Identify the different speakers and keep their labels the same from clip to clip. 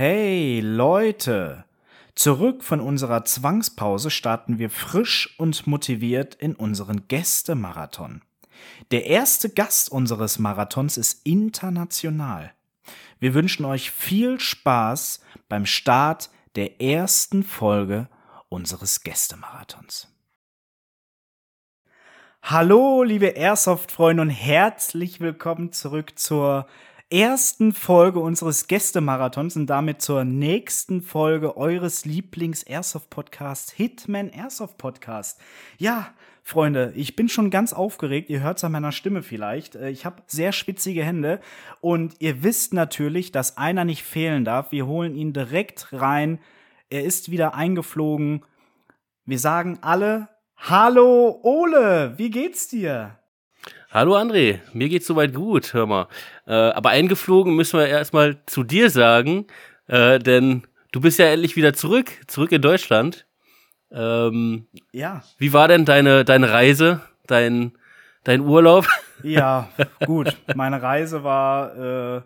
Speaker 1: Hey Leute! Zurück von unserer Zwangspause starten wir frisch und motiviert in unseren Gästemarathon. Der erste Gast unseres Marathons ist international. Wir wünschen euch viel Spaß beim Start der ersten Folge unseres Gästemarathons. Hallo, liebe Airsoft-Freunde und herzlich willkommen zurück zur ersten Folge unseres Gästemarathons und damit zur nächsten Folge eures Lieblings-Airsoft-Podcasts, Hitman Airsoft Podcast. Ja, Freunde, ich bin schon ganz aufgeregt. Ihr hört es an meiner Stimme vielleicht. Äh, ich habe sehr schwitzige Hände und ihr wisst natürlich, dass einer nicht fehlen darf. Wir holen ihn direkt rein. Er ist wieder eingeflogen. Wir sagen alle Hallo Ole, wie geht's dir?
Speaker 2: Hallo André, mir geht's soweit gut, hör mal. Äh, aber eingeflogen müssen wir erstmal zu dir sagen, äh, denn du bist ja endlich wieder zurück, zurück in Deutschland. Ähm, ja. Wie war denn deine, deine Reise, dein, dein Urlaub?
Speaker 1: Ja, gut. Meine Reise war, äh,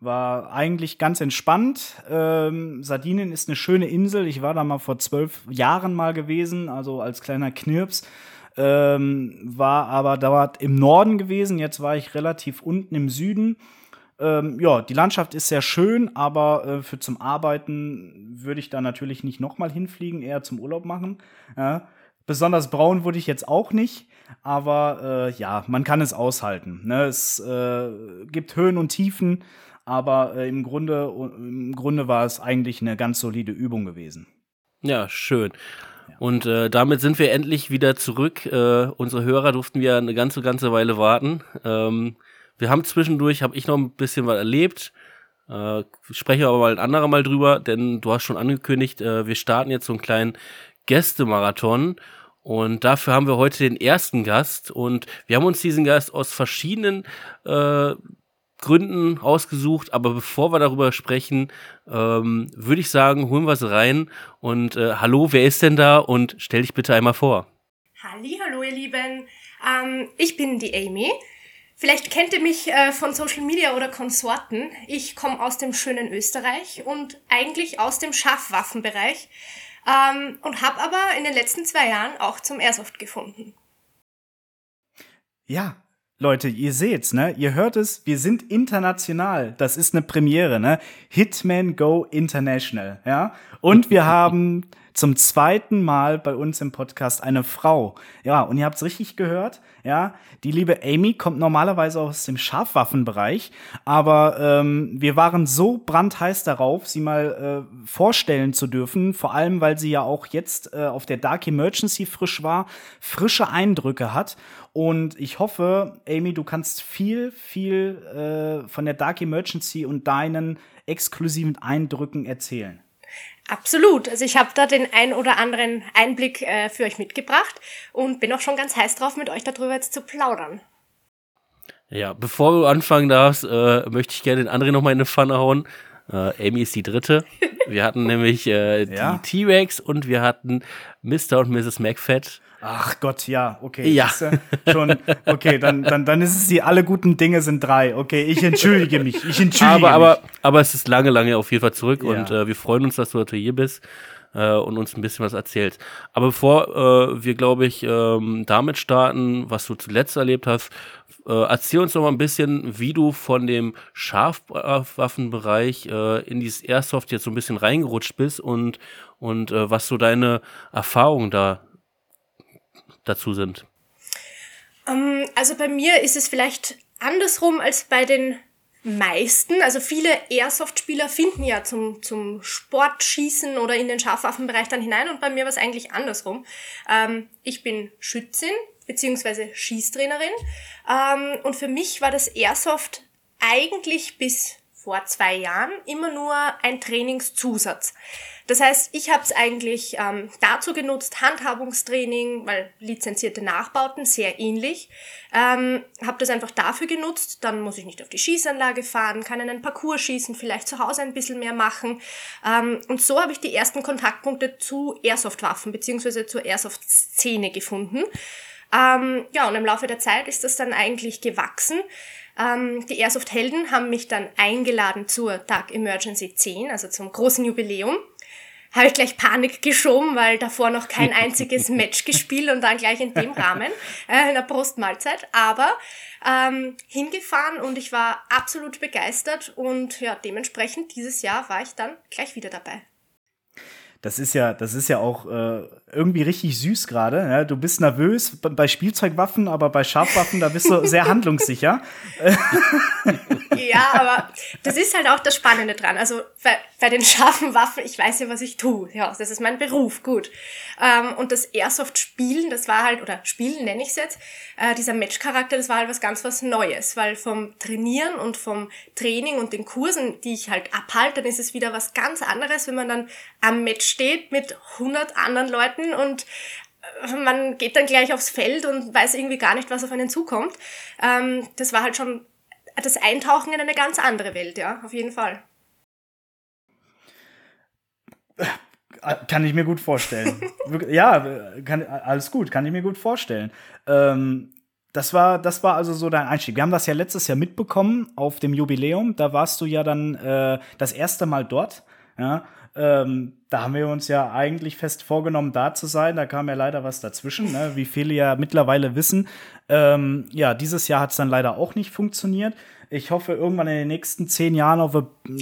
Speaker 1: war eigentlich ganz entspannt. Ähm, Sardinien ist eine schöne Insel. Ich war da mal vor zwölf Jahren mal gewesen, also als kleiner Knirps ähm, war aber dort im Norden gewesen. Jetzt war ich relativ unten im Süden. Ähm, ja, die Landschaft ist sehr schön, aber äh, für zum Arbeiten würde ich da natürlich nicht nochmal hinfliegen, eher zum Urlaub machen. Ja. Besonders braun wurde ich jetzt auch nicht, aber äh, ja, man kann es aushalten. Ne? Es äh, gibt Höhen und Tiefen, aber äh, im, Grunde, im Grunde war es eigentlich eine ganz solide Übung gewesen.
Speaker 2: Ja, schön. Und äh, damit sind wir endlich wieder zurück. Äh, unsere Hörer durften wir eine ganze, ganze Weile warten. Ähm, wir haben zwischendurch, habe ich noch ein bisschen was erlebt. Äh, spreche aber mal ein anderer Mal drüber, denn du hast schon angekündigt, äh, wir starten jetzt so einen kleinen Gästemarathon. Und dafür haben wir heute den ersten Gast. Und wir haben uns diesen Gast aus verschiedenen äh, Gründen ausgesucht. Aber bevor wir darüber sprechen, ähm, würde ich sagen, holen wir es rein. Und äh, hallo, wer ist denn da? Und stell dich bitte einmal vor.
Speaker 3: Halli, hallo ihr Lieben. Ähm, ich bin die Amy. Vielleicht kennt ihr mich äh, von Social Media oder Konsorten. Ich komme aus dem schönen Österreich und eigentlich aus dem Schaffwaffenbereich ähm, und habe aber in den letzten zwei Jahren auch zum Airsoft gefunden.
Speaker 1: Ja, Leute, ihr seht's, ne? Ihr hört es, wir sind international. Das ist eine Premiere, ne? Hitman Go International, ja? Und wir haben zum zweiten Mal bei uns im Podcast eine Frau. Ja, und ihr habt's richtig gehört, ja. Die liebe Amy kommt normalerweise aus dem Scharfwaffenbereich, aber ähm, wir waren so brandheiß darauf, sie mal äh, vorstellen zu dürfen, vor allem weil sie ja auch jetzt äh, auf der Dark Emergency frisch war, frische Eindrücke hat. Und ich hoffe, Amy, du kannst viel, viel äh, von der Dark Emergency und deinen exklusiven Eindrücken erzählen.
Speaker 3: Absolut. Also ich habe da den ein oder anderen Einblick äh, für euch mitgebracht und bin auch schon ganz heiß drauf, mit euch darüber jetzt zu plaudern.
Speaker 2: Ja, bevor du anfangen darfst, äh, möchte ich gerne den anderen nochmal in eine Pfanne hauen. Äh, Amy ist die dritte. Wir hatten nämlich äh, ja. die T-Rex und wir hatten Mr. und Mrs. McFett.
Speaker 1: Ach Gott, ja, okay. Ja. Schon, okay, dann, dann, dann ist es die alle guten Dinge sind drei. Okay, ich entschuldige mich. Ich entschuldige
Speaker 2: aber,
Speaker 1: mich.
Speaker 2: Aber, aber es ist lange, lange auf jeden Fall zurück ja. und äh, wir freuen uns, dass du heute hier bist äh, und uns ein bisschen was erzählst. Aber bevor äh, wir, glaube ich, ähm, damit starten, was du zuletzt erlebt hast, äh, erzähl uns doch mal ein bisschen, wie du von dem Scharfwaffenbereich äh, in dieses Airsoft jetzt so ein bisschen reingerutscht bist und, und äh, was so deine Erfahrungen da dazu sind?
Speaker 3: Ähm, also bei mir ist es vielleicht andersrum als bei den meisten. Also viele Airsoft-Spieler finden ja zum, zum Sportschießen oder in den Scharfwaffenbereich dann hinein und bei mir war es eigentlich andersrum. Ähm, ich bin Schützin beziehungsweise Schießtrainerin ähm, und für mich war das Airsoft eigentlich bis vor zwei Jahren immer nur ein Trainingszusatz. Das heißt, ich habe es eigentlich ähm, dazu genutzt, Handhabungstraining, weil lizenzierte Nachbauten sehr ähnlich. Ähm, habe das einfach dafür genutzt, dann muss ich nicht auf die Schießanlage fahren, kann einen Parcours schießen, vielleicht zu Hause ein bisschen mehr machen. Ähm, und so habe ich die ersten Kontaktpunkte zu Airsoft-Waffen bzw. zur Airsoft-Szene gefunden. Ähm, ja, und im Laufe der Zeit ist das dann eigentlich gewachsen. Ähm, die Airsoft-Helden haben mich dann eingeladen zur Dark Emergency 10, also zum großen Jubiläum. Habe ich gleich Panik geschoben, weil davor noch kein einziges Match gespielt und dann gleich in dem Rahmen, äh, in der Brustmahlzeit. Aber ähm, hingefahren und ich war absolut begeistert und ja, dementsprechend dieses Jahr war ich dann gleich wieder dabei
Speaker 1: das ist ja, das ist ja auch äh, irgendwie richtig süß gerade. Ja? Du bist nervös bei Spielzeugwaffen, aber bei Scharfwaffen, da bist du sehr handlungssicher.
Speaker 3: ja, aber das ist halt auch das Spannende dran. Also bei, bei den scharfen Waffen, ich weiß ja, was ich tue. Ja, das ist mein Beruf, gut. Ähm, und das Airsoft-Spielen, das war halt, oder Spielen nenne ich es jetzt, äh, dieser Match-Charakter, das war halt was ganz was Neues, weil vom Trainieren und vom Training und den Kursen, die ich halt abhalte, dann ist es wieder was ganz anderes, wenn man dann am Match steht mit 100 anderen Leuten und äh, man geht dann gleich aufs Feld und weiß irgendwie gar nicht, was auf einen zukommt. Ähm, das war halt schon das Eintauchen in eine ganz andere Welt, ja, auf jeden Fall.
Speaker 1: Kann ich mir gut vorstellen. ja, kann, alles gut, kann ich mir gut vorstellen. Ähm, das war, das war also so dein Einstieg. Wir haben das ja letztes Jahr mitbekommen auf dem Jubiläum. Da warst du ja dann äh, das erste Mal dort. Ja, ähm, da haben wir uns ja eigentlich fest vorgenommen, da zu sein. Da kam ja leider was dazwischen, ne? wie viele ja mittlerweile wissen. Ähm, ja, dieses Jahr hat es dann leider auch nicht funktioniert. Ich hoffe, irgendwann in den nächsten zehn Jahren auf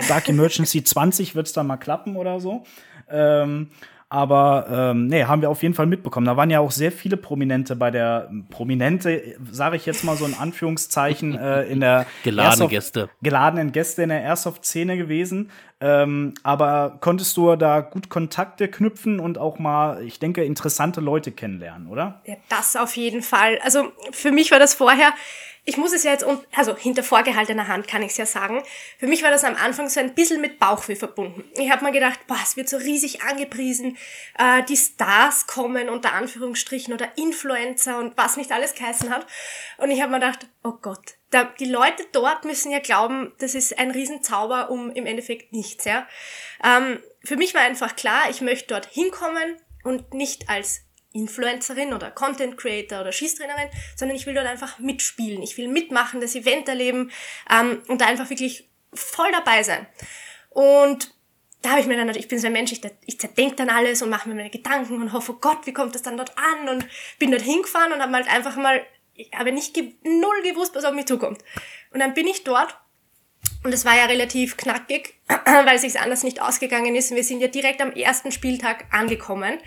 Speaker 1: Dark Emergency 20 wird es dann mal klappen oder so. Ähm, aber ähm, nee, haben wir auf jeden Fall mitbekommen. Da waren ja auch sehr viele Prominente bei der Prominente, sage ich jetzt mal so in Anführungszeichen, äh, in der
Speaker 2: geladenen Gäste.
Speaker 1: Geladenen Gäste in der Airsoft-Szene gewesen. Ähm, aber konntest du da gut Kontakte knüpfen und auch mal, ich denke, interessante Leute kennenlernen, oder?
Speaker 3: Ja, das auf jeden Fall. Also für mich war das vorher ich muss es ja jetzt, also hinter vorgehaltener Hand kann ich es ja sagen, für mich war das am Anfang so ein bisschen mit Bauchweh verbunden. Ich habe mir gedacht, boah, es wird so riesig angepriesen, äh, die Stars kommen unter Anführungsstrichen oder Influencer und was nicht alles geheißen hat. Und ich habe mir gedacht, oh Gott, da, die Leute dort müssen ja glauben, das ist ein Riesenzauber um im Endeffekt nichts. Ja? Ähm, für mich war einfach klar, ich möchte dort hinkommen und nicht als Influencerin oder Content Creator oder Schießtrainerin, sondern ich will dort einfach mitspielen. Ich will mitmachen, das Event erleben ähm, und da einfach wirklich voll dabei sein. Und da habe ich mir dann, ich bin so ein Mensch, ich, ich zerdenke dann alles und mache mir meine Gedanken und hoffe, oh Gott, wie kommt das dann dort an? Und bin dort hingefahren und habe halt einfach mal, ich habe nicht null gewusst, was auf mich zukommt. Und dann bin ich dort und es war ja relativ knackig, weil es sich anders nicht ausgegangen ist. Wir sind ja direkt am ersten Spieltag angekommen,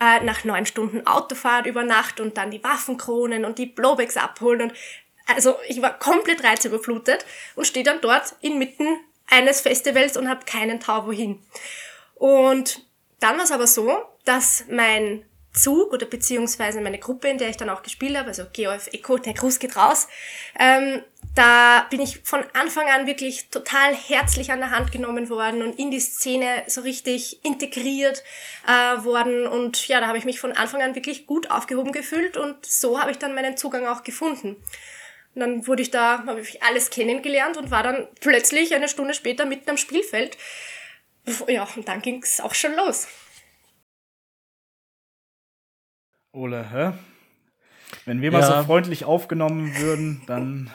Speaker 3: äh, nach neun Stunden Autofahrt über Nacht und dann die Waffenkronen und die Blowbacks abholen. Und also ich war komplett reizüberflutet und stehe dann dort inmitten eines Festivals und habe keinen Tau wohin. Und dann war es aber so, dass mein Zug oder beziehungsweise meine Gruppe, in der ich dann auch gespielt habe, also GOF Echo, der Gruß geht raus, ähm, da bin ich von Anfang an wirklich total herzlich an der Hand genommen worden und in die Szene so richtig integriert äh, worden und ja, da habe ich mich von Anfang an wirklich gut aufgehoben gefühlt und so habe ich dann meinen Zugang auch gefunden. Und dann wurde ich da, habe ich alles kennengelernt und war dann plötzlich eine Stunde später mitten am Spielfeld. Ja, und dann ging es auch schon los.
Speaker 1: Ole, hä? Wenn wir ja. mal so freundlich aufgenommen würden, dann.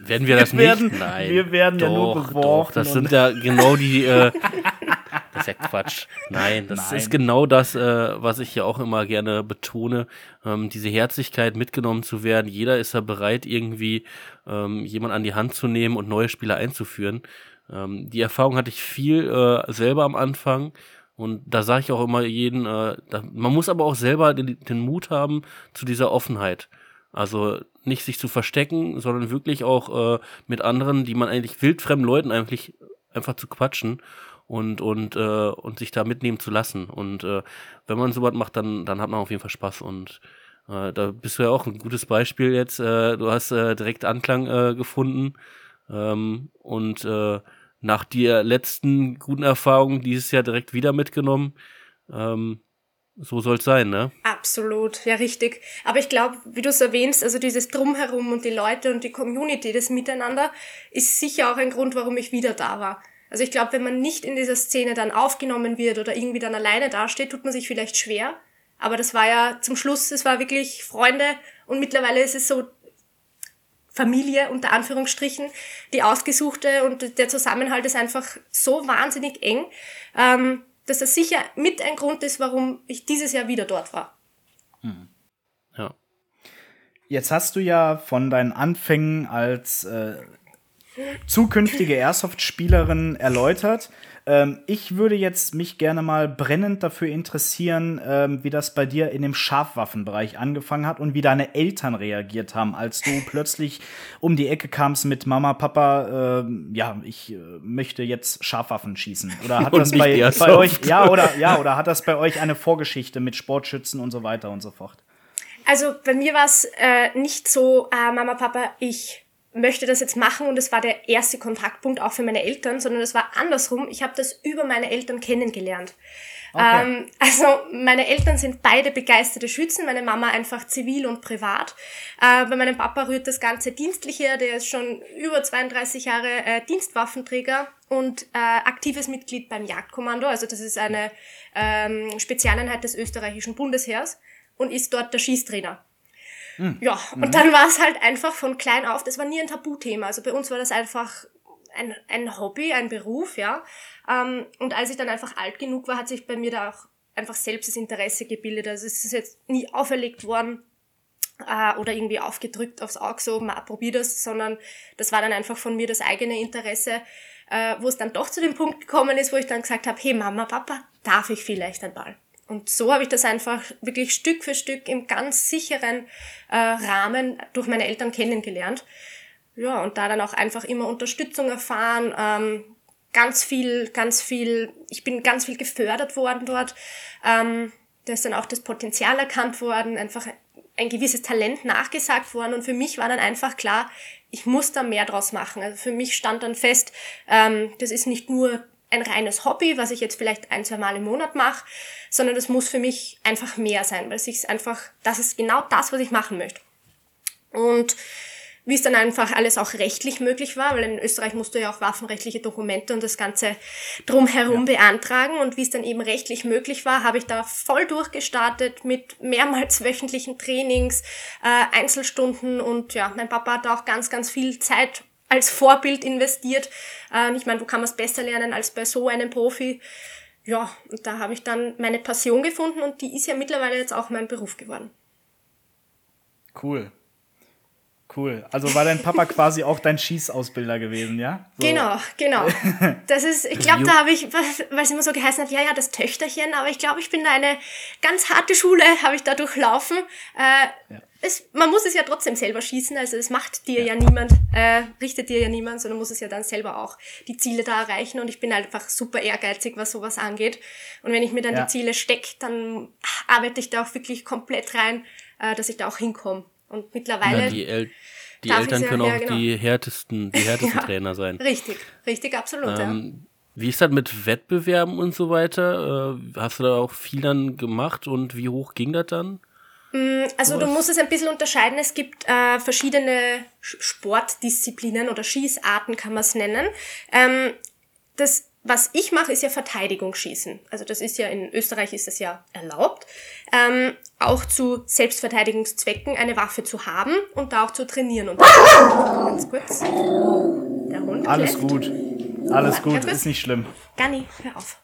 Speaker 2: Werden wir das
Speaker 1: wir werden,
Speaker 2: nicht?
Speaker 1: Nein. Wir werden doch, ja nur beworfen.
Speaker 2: Doch, das sind ja genau die. Äh, das ist ja Quatsch. Nein, das Nein. ist genau das, äh, was ich ja auch immer gerne betone. Ähm, diese Herzlichkeit, mitgenommen zu werden. Jeder ist ja bereit, irgendwie ähm, jemand an die Hand zu nehmen und neue Spieler einzuführen. Ähm, die Erfahrung hatte ich viel äh, selber am Anfang. Und da sage ich auch immer jeden, äh, da, man muss aber auch selber den, den Mut haben zu dieser Offenheit. Also nicht sich zu verstecken, sondern wirklich auch äh, mit anderen, die man eigentlich wildfremden Leuten eigentlich einfach zu quatschen und und äh, und sich da mitnehmen zu lassen. Und äh, wenn man sowas macht, dann dann hat man auf jeden Fall Spaß und äh, da bist du ja auch ein gutes Beispiel jetzt. Äh, du hast äh, direkt Anklang äh, gefunden ähm, und äh, nach der letzten guten Erfahrung dieses Jahr direkt wieder mitgenommen. Ähm, so soll es sein, ne?
Speaker 3: Absolut, ja, richtig. Aber ich glaube, wie du es erwähnst, also dieses Drumherum und die Leute und die Community, das Miteinander, ist sicher auch ein Grund, warum ich wieder da war. Also ich glaube, wenn man nicht in dieser Szene dann aufgenommen wird oder irgendwie dann alleine dasteht, tut man sich vielleicht schwer. Aber das war ja zum Schluss, es war wirklich Freunde und mittlerweile ist es so, Familie unter Anführungsstrichen, die ausgesuchte und der Zusammenhalt ist einfach so wahnsinnig eng, ähm, dass das sicher mit ein Grund ist, warum ich dieses Jahr wieder dort war.
Speaker 2: Hm. Ja.
Speaker 1: Jetzt hast du ja von deinen Anfängen als äh, zukünftige Airsoft-Spielerin erläutert. Ähm, ich würde jetzt mich gerne mal brennend dafür interessieren, ähm, wie das bei dir in dem Scharfwaffenbereich angefangen hat und wie deine Eltern reagiert haben, als du plötzlich um die Ecke kamst mit Mama, Papa, äh, ja, ich äh, möchte jetzt Scharfwaffen schießen. Oder hat das bei, bei euch, ja, oder, ja, oder hat das bei euch eine Vorgeschichte mit Sportschützen und so weiter und so fort?
Speaker 3: Also bei mir war es äh, nicht so, äh, Mama, Papa, ich möchte das jetzt machen und es war der erste Kontaktpunkt auch für meine Eltern, sondern es war andersrum. Ich habe das über meine Eltern kennengelernt. Okay. Ähm, also meine Eltern sind beide begeisterte Schützen, meine Mama einfach zivil und privat. Äh, bei meinem Papa rührt das ganze Dienstliche der ist schon über 32 Jahre äh, Dienstwaffenträger und äh, aktives Mitglied beim Jagdkommando. Also das ist eine ähm, Spezialeinheit des österreichischen Bundesheers und ist dort der Schießtrainer. Mhm. Ja, und mhm. dann war es halt einfach von klein auf, das war nie ein Tabuthema. Also bei uns war das einfach ein, ein Hobby, ein Beruf, ja. Ähm, und als ich dann einfach alt genug war, hat sich bei mir da auch einfach selbst das Interesse gebildet. Also es ist jetzt nie auferlegt worden äh, oder irgendwie aufgedrückt aufs Auge, so, ma, probier das, sondern das war dann einfach von mir das eigene Interesse, äh, wo es dann doch zu dem Punkt gekommen ist, wo ich dann gesagt habe, hey Mama, Papa, darf ich vielleicht ein Ball? Und so habe ich das einfach wirklich Stück für Stück im ganz sicheren äh, Rahmen durch meine Eltern kennengelernt. Ja, und da dann auch einfach immer Unterstützung erfahren, ähm, ganz viel, ganz viel, ich bin ganz viel gefördert worden dort. Ähm, da ist dann auch das Potenzial erkannt worden, einfach ein gewisses Talent nachgesagt worden und für mich war dann einfach klar, ich muss da mehr draus machen. Also für mich stand dann fest, ähm, das ist nicht nur ein reines Hobby, was ich jetzt vielleicht ein, zwei Mal im Monat mache, sondern das muss für mich einfach mehr sein, weil es einfach, das ist genau das, was ich machen möchte. Und wie es dann einfach alles auch rechtlich möglich war, weil in Österreich musst du ja auch waffenrechtliche Dokumente und das Ganze drumherum ja. beantragen. Und wie es dann eben rechtlich möglich war, habe ich da voll durchgestartet mit mehrmals wöchentlichen Trainings, äh, Einzelstunden und ja, mein Papa hat auch ganz, ganz viel Zeit als Vorbild investiert. Äh, ich meine, wo kann man es besser lernen als bei so einem Profi? Ja, und da habe ich dann meine Passion gefunden und die ist ja mittlerweile jetzt auch mein Beruf geworden.
Speaker 1: Cool. Cool. Also war dein Papa quasi auch dein Schießausbilder gewesen, ja?
Speaker 3: So. Genau, genau. Das ist, ich glaube, da habe ich, weil es immer so geheißen hat, ja, ja, das Töchterchen, aber ich glaube, ich bin da eine ganz harte Schule, habe ich da durchlaufen. Äh, ja. es, man muss es ja trotzdem selber schießen, also es macht dir ja, ja niemand, äh, richtet dir ja niemand, sondern muss es ja dann selber auch die Ziele da erreichen und ich bin einfach super ehrgeizig, was sowas angeht. Und wenn ich mir dann ja. die Ziele stecke, dann arbeite ich da auch wirklich komplett rein, äh, dass ich da auch hinkomme. Und mittlerweile.
Speaker 2: Ja, die, El die Eltern können auch genau. die härtesten, die härtesten ja, Trainer sein.
Speaker 3: Richtig, richtig, absolut. Ähm,
Speaker 2: ja. Wie ist das mit Wettbewerben und so weiter? Äh, hast du da auch viel dann gemacht und wie hoch ging das dann?
Speaker 3: Mm, also so du musst es ein bisschen unterscheiden. Es gibt äh, verschiedene Sportdisziplinen oder Schießarten kann man es nennen. Ähm, das was ich mache, ist ja Verteidigungsschießen. Also das ist ja in Österreich ist das ja erlaubt, ähm, auch zu Selbstverteidigungszwecken eine Waffe zu haben und da auch zu trainieren. Und ganz kurz.
Speaker 1: Der Hund Alles kläfft. gut. Alles gut, ist nicht schlimm.
Speaker 3: Gani, hör auf.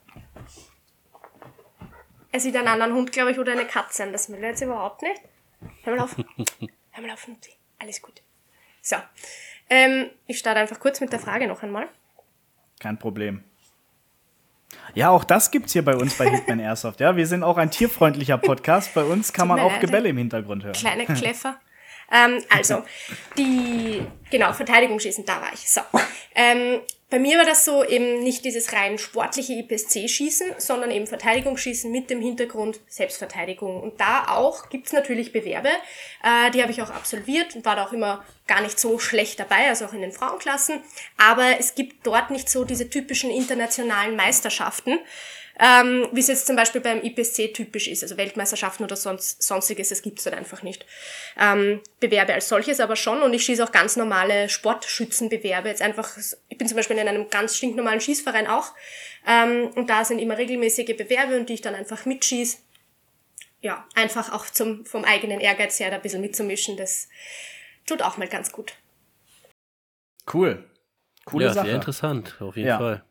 Speaker 3: Er sieht einen anderen Hund, glaube ich, oder eine Katze an. Das will er jetzt überhaupt nicht. Hör mal auf. Hör mal auf, Nutti. Alles gut. So. Ähm, ich starte einfach kurz mit der Frage noch einmal.
Speaker 1: Kein Problem. Ja, auch das gibt's hier bei uns bei Hitman Airsoft. Ja, wir sind auch ein tierfreundlicher Podcast. Bei uns kann man auch Gebälle im Hintergrund hören.
Speaker 3: Kleine Kläffer. ähm, also, die, genau, Verteidigungsschießen, da war ich. So. Ähm, bei mir war das so eben nicht dieses rein sportliche IPSC-Schießen, sondern eben Verteidigungsschießen mit dem Hintergrund Selbstverteidigung. Und da auch gibt's natürlich Bewerbe, äh, die habe ich auch absolviert und war da auch immer gar nicht so schlecht dabei, also auch in den Frauenklassen. Aber es gibt dort nicht so diese typischen internationalen Meisterschaften ähm, wie es jetzt zum Beispiel beim IPSC typisch ist, also Weltmeisterschaften oder sonst, sonstiges, das gibt's dort einfach nicht. Ähm, Bewerbe als solches aber schon und ich schieße auch ganz normale Sportschützenbewerbe. Jetzt einfach, ich bin zum Beispiel in einem ganz stinknormalen Schießverein auch ähm, und da sind immer regelmäßige Bewerbe und die ich dann einfach mitschieße. Ja, einfach auch zum, vom eigenen Ehrgeiz her da ein bisschen mitzumischen, das tut auch mal ganz gut.
Speaker 1: Cool. Coole
Speaker 2: ja,
Speaker 1: Sache.
Speaker 2: sehr interessant, auf jeden
Speaker 1: Ja.
Speaker 2: Fall.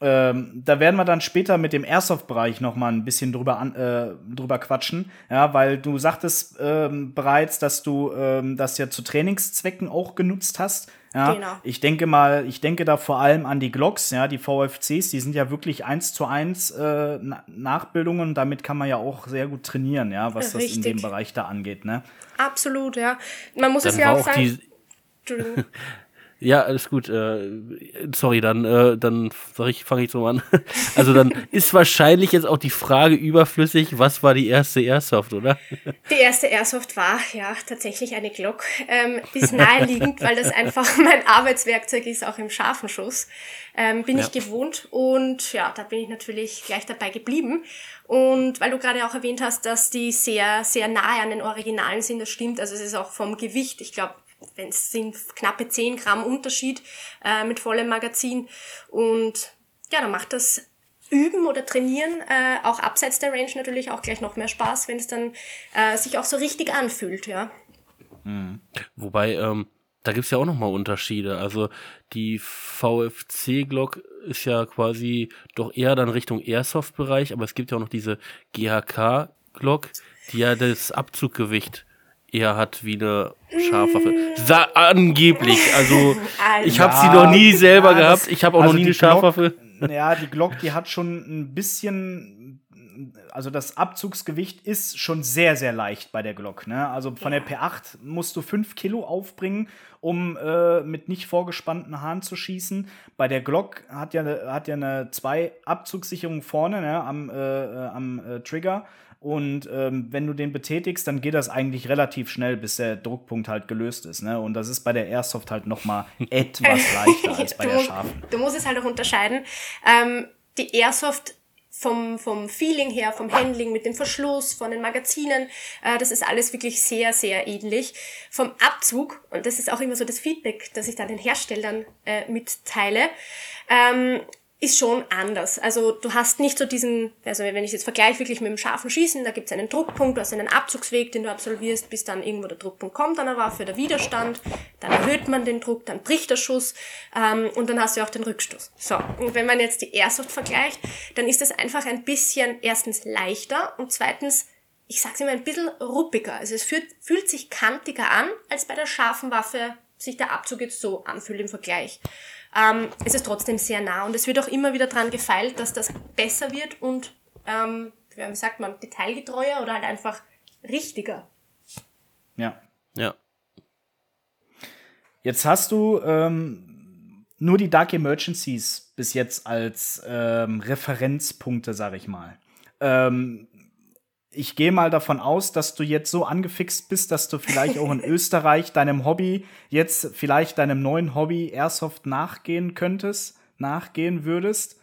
Speaker 1: Ähm, da werden wir dann später mit dem Airsoft-Bereich noch mal ein bisschen drüber, an, äh, drüber quatschen, ja, weil du sagtest ähm, bereits, dass du ähm, das ja zu Trainingszwecken auch genutzt hast. Ja,
Speaker 3: Genau.
Speaker 1: ich denke mal, ich denke da vor allem an die Glocks, ja, die VFCs, die sind ja wirklich eins zu eins äh, Na Nachbildungen. Damit kann man ja auch sehr gut trainieren, ja, was das in
Speaker 3: Richtig.
Speaker 1: dem Bereich da angeht, ne?
Speaker 3: Absolut, ja. Man muss es
Speaker 2: Dann
Speaker 3: ja
Speaker 2: war
Speaker 3: auch
Speaker 2: auch
Speaker 3: sagen.
Speaker 2: Ja, alles gut. Äh, sorry, dann, äh, dann sag ich, fange ich so an. Also dann ist wahrscheinlich jetzt auch die Frage überflüssig, was war die erste Airsoft, oder?
Speaker 3: Die erste Airsoft war ja tatsächlich eine Glock. Ähm, ist naheliegend, weil das einfach mein Arbeitswerkzeug ist, auch im scharfen Schuss. Ähm, bin ich gewohnt und ja, da bin ich natürlich gleich dabei geblieben. Und weil du gerade auch erwähnt hast, dass die sehr, sehr nahe an den Originalen sind, das stimmt. Also es ist auch vom Gewicht, ich glaube, wenn es sind knappe 10 Gramm Unterschied äh, mit vollem Magazin. Und ja, dann macht das Üben oder Trainieren äh, auch abseits der Range natürlich auch gleich noch mehr Spaß, wenn es dann äh, sich auch so richtig anfühlt, ja.
Speaker 2: Wobei, ähm, da gibt's ja auch nochmal Unterschiede. Also die VFC-Glock ist ja quasi doch eher dann Richtung Airsoft-Bereich, aber es gibt ja auch noch diese GHK-Glock, die ja das Abzuggewicht eher hat wie eine Scharfwaffe. Sa angeblich. Also ich habe sie
Speaker 1: Ja,
Speaker 2: noch nie selber
Speaker 1: ja,
Speaker 2: gehabt.
Speaker 1: das-
Speaker 2: Ich habe auch
Speaker 1: also
Speaker 2: noch nie
Speaker 1: die
Speaker 2: eine Scharfwaffe.
Speaker 1: Glock, ja, die Glock, die hat schon ein bisschen, also das Abzugsgewicht ist schon sehr, sehr leicht bei der Glock. Ne? Also von der P8 musst du 5 Kilo aufbringen, um äh, mit nicht vorgespannten Haaren zu schießen. Bei der Glock hat ja, hat ja eine zwei Abzugssicherung vorne ne, am, äh, äh, am äh, Trigger. Und ähm, wenn du den betätigst, dann geht das eigentlich relativ schnell, bis der Druckpunkt halt gelöst ist. Ne? Und das ist bei der Airsoft halt noch mal etwas leichter als bei
Speaker 3: du,
Speaker 1: der
Speaker 3: musst,
Speaker 1: scharfen.
Speaker 3: du musst es halt auch unterscheiden. Ähm, die Airsoft vom, vom Feeling her, vom Handling mit dem Verschluss, von den Magazinen, äh, das ist alles wirklich sehr, sehr ähnlich. Vom Abzug, und das ist auch immer so das Feedback, das ich dann den Herstellern äh, mitteile, ähm, ist schon anders. Also du hast nicht so diesen, also wenn ich jetzt vergleiche wirklich mit dem scharfen Schießen, da gibt es einen Druckpunkt, du hast einen Abzugsweg, den du absolvierst, bis dann irgendwo der Druckpunkt kommt an der Waffe, der Widerstand, dann erhöht man den Druck, dann bricht der Schuss ähm, und dann hast du auch den Rückstoß. So, und wenn man jetzt die Airsoft vergleicht, dann ist das einfach ein bisschen erstens leichter und zweitens ich sag's immer, ein bisschen ruppiger. Also es fühlt, fühlt sich kantiger an, als bei der scharfen Waffe sich der Abzug jetzt so anfühlt im Vergleich. Ähm, es ist trotzdem sehr nah und es wird auch immer wieder dran gefeilt, dass das besser wird und, ähm, wie sagt man, detailgetreuer oder halt einfach richtiger.
Speaker 1: Ja.
Speaker 2: Ja.
Speaker 1: Jetzt hast du ähm, nur die Dark Emergencies bis jetzt als ähm, Referenzpunkte, sag ich mal. Ähm, ich gehe mal davon aus, dass du jetzt so angefixt bist, dass du vielleicht auch in Österreich deinem Hobby, jetzt vielleicht deinem neuen Hobby Airsoft nachgehen könntest, nachgehen würdest.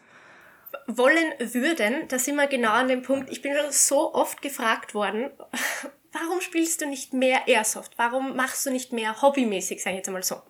Speaker 3: Wollen würden, da sind wir genau an dem Punkt, ich bin schon so oft gefragt worden, warum spielst du nicht mehr Airsoft? Warum machst du nicht mehr hobbymäßig, sage ich jetzt einmal so.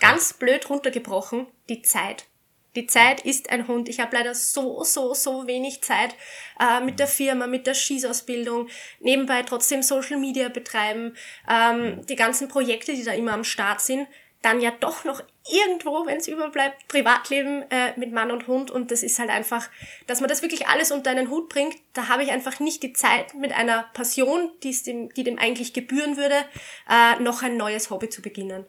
Speaker 3: Ganz blöd runtergebrochen, die Zeit. Die Zeit ist ein Hund. Ich habe leider so, so, so wenig Zeit äh, mit der Firma, mit der Schießausbildung, nebenbei trotzdem Social Media betreiben, ähm, die ganzen Projekte, die da immer am Start sind, dann ja doch noch irgendwo, wenn es überbleibt, Privatleben äh, mit Mann und Hund und das ist halt einfach, dass man das wirklich alles unter einen Hut bringt, da habe ich einfach nicht die Zeit mit einer Passion, die, dem, die dem eigentlich gebühren würde, äh, noch ein neues Hobby zu beginnen.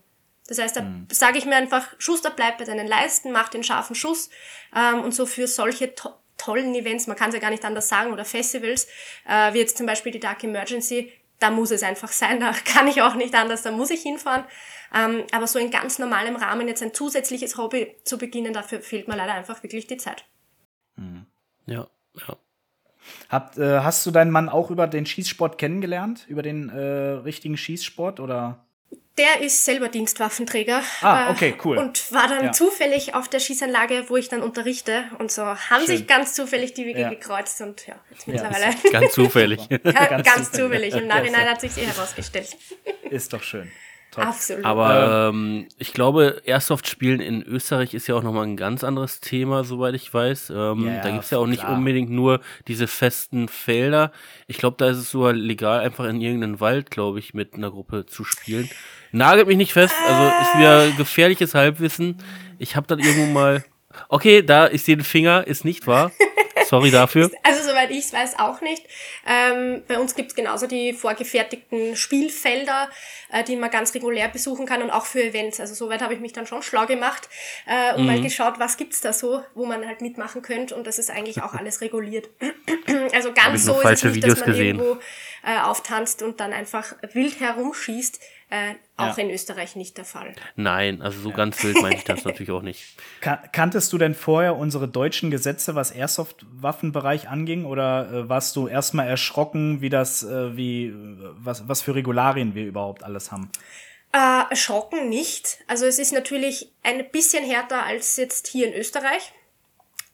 Speaker 3: Das heißt, da sage ich mir einfach, Schuster, bleib bei deinen Leisten, mach den scharfen Schuss. Ähm, und so für solche to tollen Events, man kann es ja gar nicht anders sagen, oder Festivals, äh, wie jetzt zum Beispiel die Dark Emergency, da muss es einfach sein, da kann ich auch nicht anders, da muss ich hinfahren. Ähm, aber so in ganz normalem Rahmen jetzt ein zusätzliches Hobby zu beginnen, dafür fehlt mir leider einfach wirklich die Zeit.
Speaker 2: Ja, ja.
Speaker 1: Habt, äh, hast du deinen Mann auch über den Schießsport kennengelernt? Über den äh, richtigen Schießsport oder?
Speaker 3: Der ist selber Dienstwaffenträger.
Speaker 1: Ah,
Speaker 3: äh,
Speaker 1: okay, cool.
Speaker 3: Und war dann
Speaker 1: Ja.
Speaker 3: zufällig auf der Schießanlage, wo ich dann unterrichte. Und so haben
Speaker 1: Schön.
Speaker 3: sich ganz zufällig die Wege
Speaker 1: Ja.
Speaker 3: gekreuzt. Und ja, jetzt
Speaker 1: Ja,
Speaker 3: mittlerweile
Speaker 2: Ganz zufällig.
Speaker 3: ganz,
Speaker 1: Ganz zufällig.
Speaker 3: Im Nachhinein hat sich eh herausgestellt.
Speaker 1: Ist doch schön. top.
Speaker 3: Absolut.
Speaker 2: Aber ähm, ich glaube, Airsoft-Spielen in Österreich ist ja auch nochmal ein ganz anderes Thema, soweit ich weiß. Ähm,
Speaker 1: Ja,
Speaker 2: da gibt's ja auch nicht
Speaker 1: klar.
Speaker 2: unbedingt nur diese festen Felder. Ich glaube, da ist es sogar legal, einfach in irgendeinen Wald, glaube ich, mit einer Gruppe zu spielen. Nagelt mich nicht fest, also ist wieder gefährliches Halbwissen. Ich habe dann irgendwo mal. Okay, da ist den Finger, ist nicht wahr. Sorry dafür.
Speaker 3: Also soweit ich es weiß, auch nicht. Ähm, bei uns gibt es genauso die vorgefertigten Spielfelder, äh, die man ganz regulär besuchen kann und auch für Events. Also soweit habe ich mich dann schon schlau gemacht äh, und mal geschaut, was gibt's da so, wo man halt mitmachen könnte und das ist eigentlich auch alles reguliert. also ganz so ist es
Speaker 2: falsche
Speaker 3: nicht,
Speaker 2: Videos
Speaker 3: dass man
Speaker 2: gesehen.
Speaker 3: irgendwo äh, auftanzt und dann einfach wild herumschießt. Äh, auch
Speaker 1: Ja.
Speaker 3: in Österreich nicht der Fall.
Speaker 2: Nein, also so ganz wild meine ich das natürlich auch nicht.
Speaker 1: Kan kanntest du denn vorher unsere deutschen Gesetze, was Airsoft-Waffenbereich anging, oder äh, warst du erstmal erschrocken, wie das, äh, wie, was, was für Regularien wir überhaupt alles haben?
Speaker 3: Äh, erschrocken nicht. Also es ist natürlich ein bisschen härter als jetzt hier in Österreich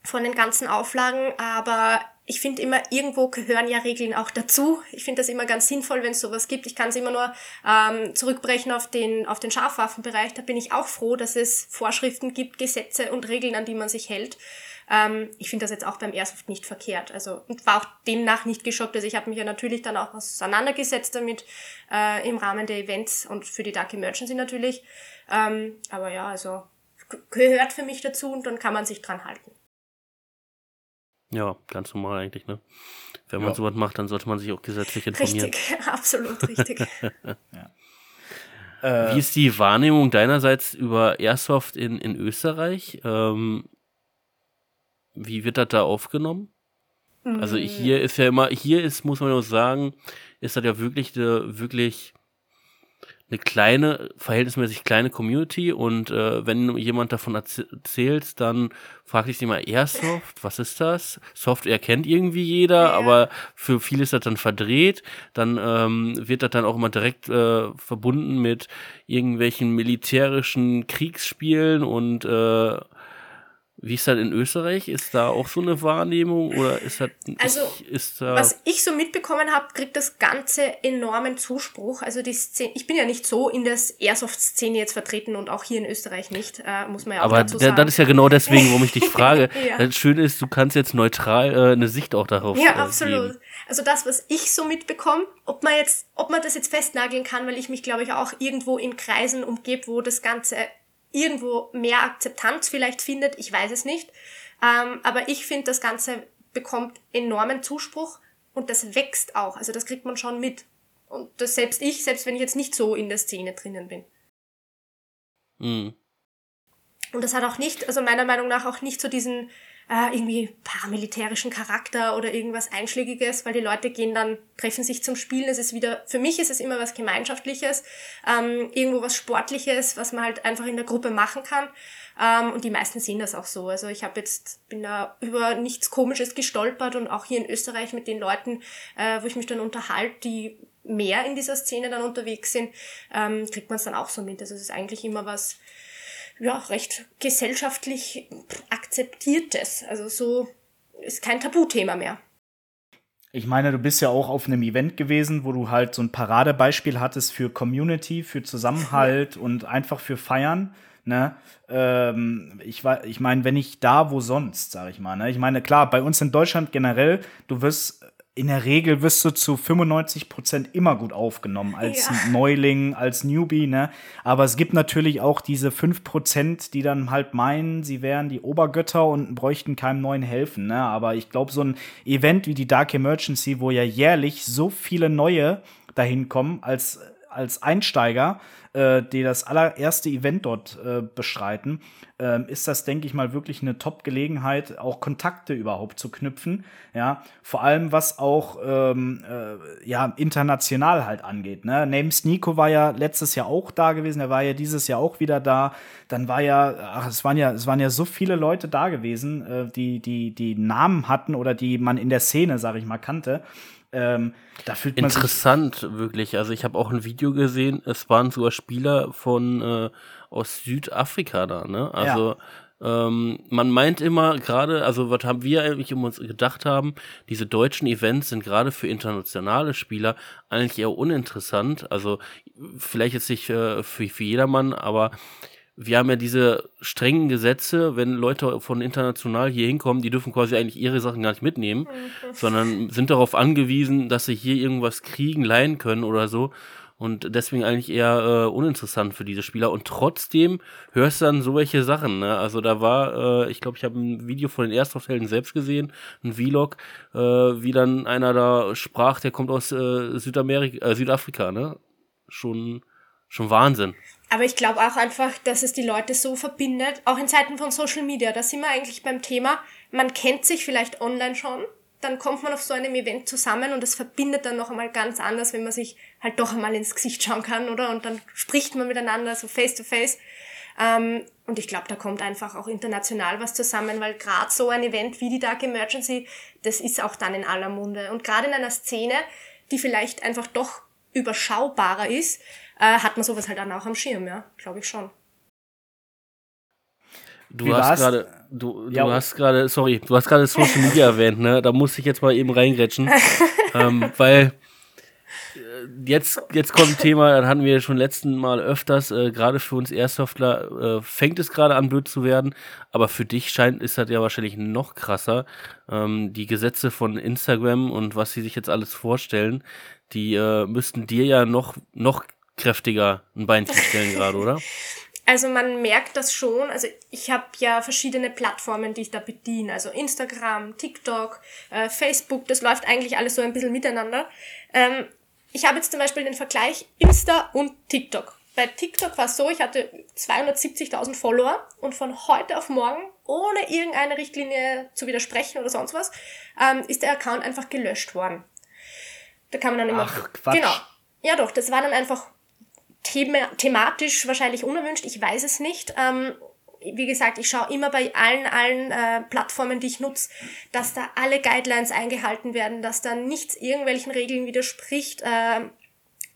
Speaker 3: von den ganzen Auflagen, aber ich finde immer, irgendwo gehören ja Regeln auch dazu. Ich finde das immer ganz sinnvoll, wenn es sowas gibt. Ich kann es immer nur ähm, zurückbrechen auf den, auf den Scharfwaffenbereich. Da bin ich auch froh, dass es Vorschriften gibt, Gesetze und Regeln, an die man sich hält. Ähm, ich finde das jetzt auch beim Airsoft nicht verkehrt. Also und war auch demnach nicht geschockt. Also ich habe mich ja natürlich dann auch auseinandergesetzt damit äh, im Rahmen der Events und für die Dark Emergency natürlich. Ähm, aber ja, also gehört für mich dazu und dann kann man sich dran halten.
Speaker 2: Ja, ganz normal eigentlich, ne? Wenn man
Speaker 1: Ja.
Speaker 2: sowas macht, dann sollte man sich auch gesetzlich informieren.
Speaker 3: Richtig, absolut richtig.
Speaker 1: Äh,
Speaker 2: Wie ist die Wahrnehmung deinerseits über Airsoft in, in Österreich? Ähm, wie wird das da aufgenommen? Also
Speaker 3: Mm.
Speaker 2: hier ist ja immer, hier ist, muss man auch sagen, ist das ja wirklich wirklich eine kleine, verhältnismäßig kleine Community und äh, wenn jemand davon erz- erzählt, dann fragt sich immer Airsoft, was ist das? Software kennt irgendwie jeder,
Speaker 3: Ja.
Speaker 2: aber für viele ist das dann verdreht. Dann ähm, wird das dann auch immer direkt äh, verbunden mit irgendwelchen militärischen Kriegsspielen und äh, wie ist das in Österreich? Ist da auch so eine Wahrnehmung oder ist das
Speaker 3: Also,
Speaker 2: ist, da
Speaker 3: Was ich so mitbekommen habe, kriegt das Ganze enormen Zuspruch. Also die Szene, ich bin ja nicht so in der Airsoft-Szene jetzt vertreten und auch hier in Österreich nicht, äh, muss man ja auch
Speaker 2: Aber
Speaker 3: dazu
Speaker 2: da-
Speaker 3: sagen.
Speaker 2: das ist ja genau deswegen, warum ich dich frage.
Speaker 3: Ja.
Speaker 2: Das Schöne ist, du kannst jetzt neutral äh, eine Sicht auch darauf
Speaker 3: Ja,
Speaker 2: äh,
Speaker 3: absolut.
Speaker 2: geben.
Speaker 3: Also das, was ich so mitbekomme, ob man jetzt, ob man das jetzt festnageln kann, weil ich mich, glaube ich, auch irgendwo in Kreisen umgebe, wo das Ganze irgendwo mehr Akzeptanz vielleicht findet, ich weiß es nicht. Ähm, aber ich finde, das Ganze bekommt enormen Zuspruch und das wächst auch. Also das kriegt man schon mit. Und das selbst ich, selbst wenn ich jetzt nicht so in der Szene drinnen bin.
Speaker 2: Mhm.
Speaker 3: Und das hat auch nicht, also meiner Meinung nach auch nicht so diesen äh, irgendwie paramilitärischen Charakter oder irgendwas Einschlägiges, weil die Leute gehen dann, treffen sich zum Spielen. Es ist wieder, für mich ist es immer was Gemeinschaftliches, ähm, irgendwo was Sportliches, was man halt einfach in der Gruppe machen kann. Ähm, und die meisten sehen das auch so. Also ich habe jetzt, bin da über nichts Komisches gestolpert und auch hier in Österreich mit den Leuten, äh, wo ich mich dann unterhalte, die mehr in dieser Szene dann unterwegs sind, ähm, kriegt man es dann auch so mit. Also es ist eigentlich immer was, ja, recht gesellschaftlich akzeptiertes. Also so ist kein Tabuthema mehr.
Speaker 1: Ich meine, du bist ja auch auf einem Event gewesen, wo du halt so ein Paradebeispiel hattest für Community, für Zusammenhalt und einfach für Feiern. Ne? Ähm, ich war, ich meine, wenn nicht da, wo sonst, sag ich mal. Ne? Ich meine, klar, bei uns in Deutschland generell, du wirst in der Regel wirst du zu 95 Prozent immer gut aufgenommen als
Speaker 3: Ja.
Speaker 1: Neuling, als Newbie, ne? Aber es gibt natürlich auch diese 5 Prozent, die dann halt meinen, sie wären die Obergötter und bräuchten keinem neuen helfen, ne? Aber ich glaube, so ein Event wie die Dark Emergency, wo ja jährlich so viele neue dahin kommen als, als Einsteiger, äh, die das allererste Event dort äh, bestreiten, ähm, ist das, denke ich mal, wirklich eine Top-Gelegenheit, auch Kontakte überhaupt zu knüpfen. Ja, vor allem was auch ähm, äh, ja, international halt angeht. Ne? Names Nico war ja letztes Jahr auch da gewesen, er war ja dieses Jahr auch wieder da. Dann war ja, ach, es waren ja, es waren ja so viele Leute da gewesen, äh, die, die, die Namen hatten oder die man in der Szene, sag ich mal, kannte. Ähm, da fühlt man
Speaker 2: Interessant, wirklich. Also ich habe auch ein Video gesehen, es waren sogar Spieler von äh, aus Südafrika da, ne? Also Ähm, man meint immer gerade, also was haben wir eigentlich um uns gedacht haben, diese deutschen Events sind gerade für internationale Spieler eigentlich eher uninteressant. Also vielleicht jetzt nicht äh, für, für jedermann, aber wir haben ja diese strengen Gesetze, wenn Leute von international hier hinkommen, die dürfen quasi eigentlich ihre Sachen gar nicht mitnehmen, mhm. sondern sind darauf angewiesen, dass sie hier irgendwas kriegen, leihen können oder so. Und deswegen eigentlich eher äh, uninteressant für diese Spieler. Und trotzdem hörst du dann so welche Sachen. Ne? Also da war, äh, ich glaube, ich habe ein Video von den Erstoffelden selbst gesehen, ein Vlog, äh, wie dann einer da sprach, der kommt aus äh, Südamerika, äh, Südafrika, ne? Schon, schon Wahnsinn.
Speaker 3: Aber ich glaube auch einfach, dass es die Leute so verbindet, auch in Zeiten von Social Media. Da sind wir eigentlich beim Thema, man kennt sich vielleicht online schon, dann kommt man auf so einem Event zusammen und es verbindet dann noch einmal ganz anders, wenn man sich halt doch einmal ins Gesicht schauen kann, oder? Und dann spricht man miteinander so face to face. Ähm, und ich glaube, da kommt einfach auch international was zusammen, weil gerade so ein Event wie die Dark Emergency, das ist auch dann in aller Munde. Und gerade in einer Szene, die vielleicht einfach doch überschaubarer ist, äh, hat man sowas halt dann auch am Schirm, ja, glaube ich schon.
Speaker 2: Du Wie hast gerade, du, du ja. hast gerade, sorry, du hast gerade Social Media erwähnt, ne? Da muss ich jetzt mal eben reingrätschen, ähm, weil äh, jetzt, jetzt kommt ein Thema, das hatten wir schon letzten Mal öfters, äh, gerade für uns Airsoftler äh, fängt es gerade an, blöd zu werden, aber für dich scheint, ist das ja wahrscheinlich noch krasser. Ähm, die Gesetze von Instagram und was sie sich jetzt alles vorstellen, die äh, müssten dir ja noch, noch kräftiger ein Beinchen stellen gerade, oder?
Speaker 3: Also man merkt das schon. Also ich habe ja verschiedene Plattformen, die ich da bediene. Also Instagram, TikTok, äh, Facebook, das läuft eigentlich alles so ein bisschen miteinander. Ähm, ich habe jetzt zum Beispiel den Vergleich Insta und TikTok. Bei TikTok war es so, ich hatte 270.000 Follower und von heute auf morgen, ohne irgendeine Richtlinie zu widersprechen oder sonst was, ähm, ist der Account einfach gelöscht worden. Da kann man dann immer... Ach, Quatsch. Genau. Ja doch, das war dann einfach thema thematisch wahrscheinlich unerwünscht, ich weiß es nicht. Ähm, wie gesagt, ich schaue immer bei allen, allen äh, Plattformen, die ich nutze, dass da alle Guidelines eingehalten werden, dass da nichts irgendwelchen Regeln widerspricht. Äh,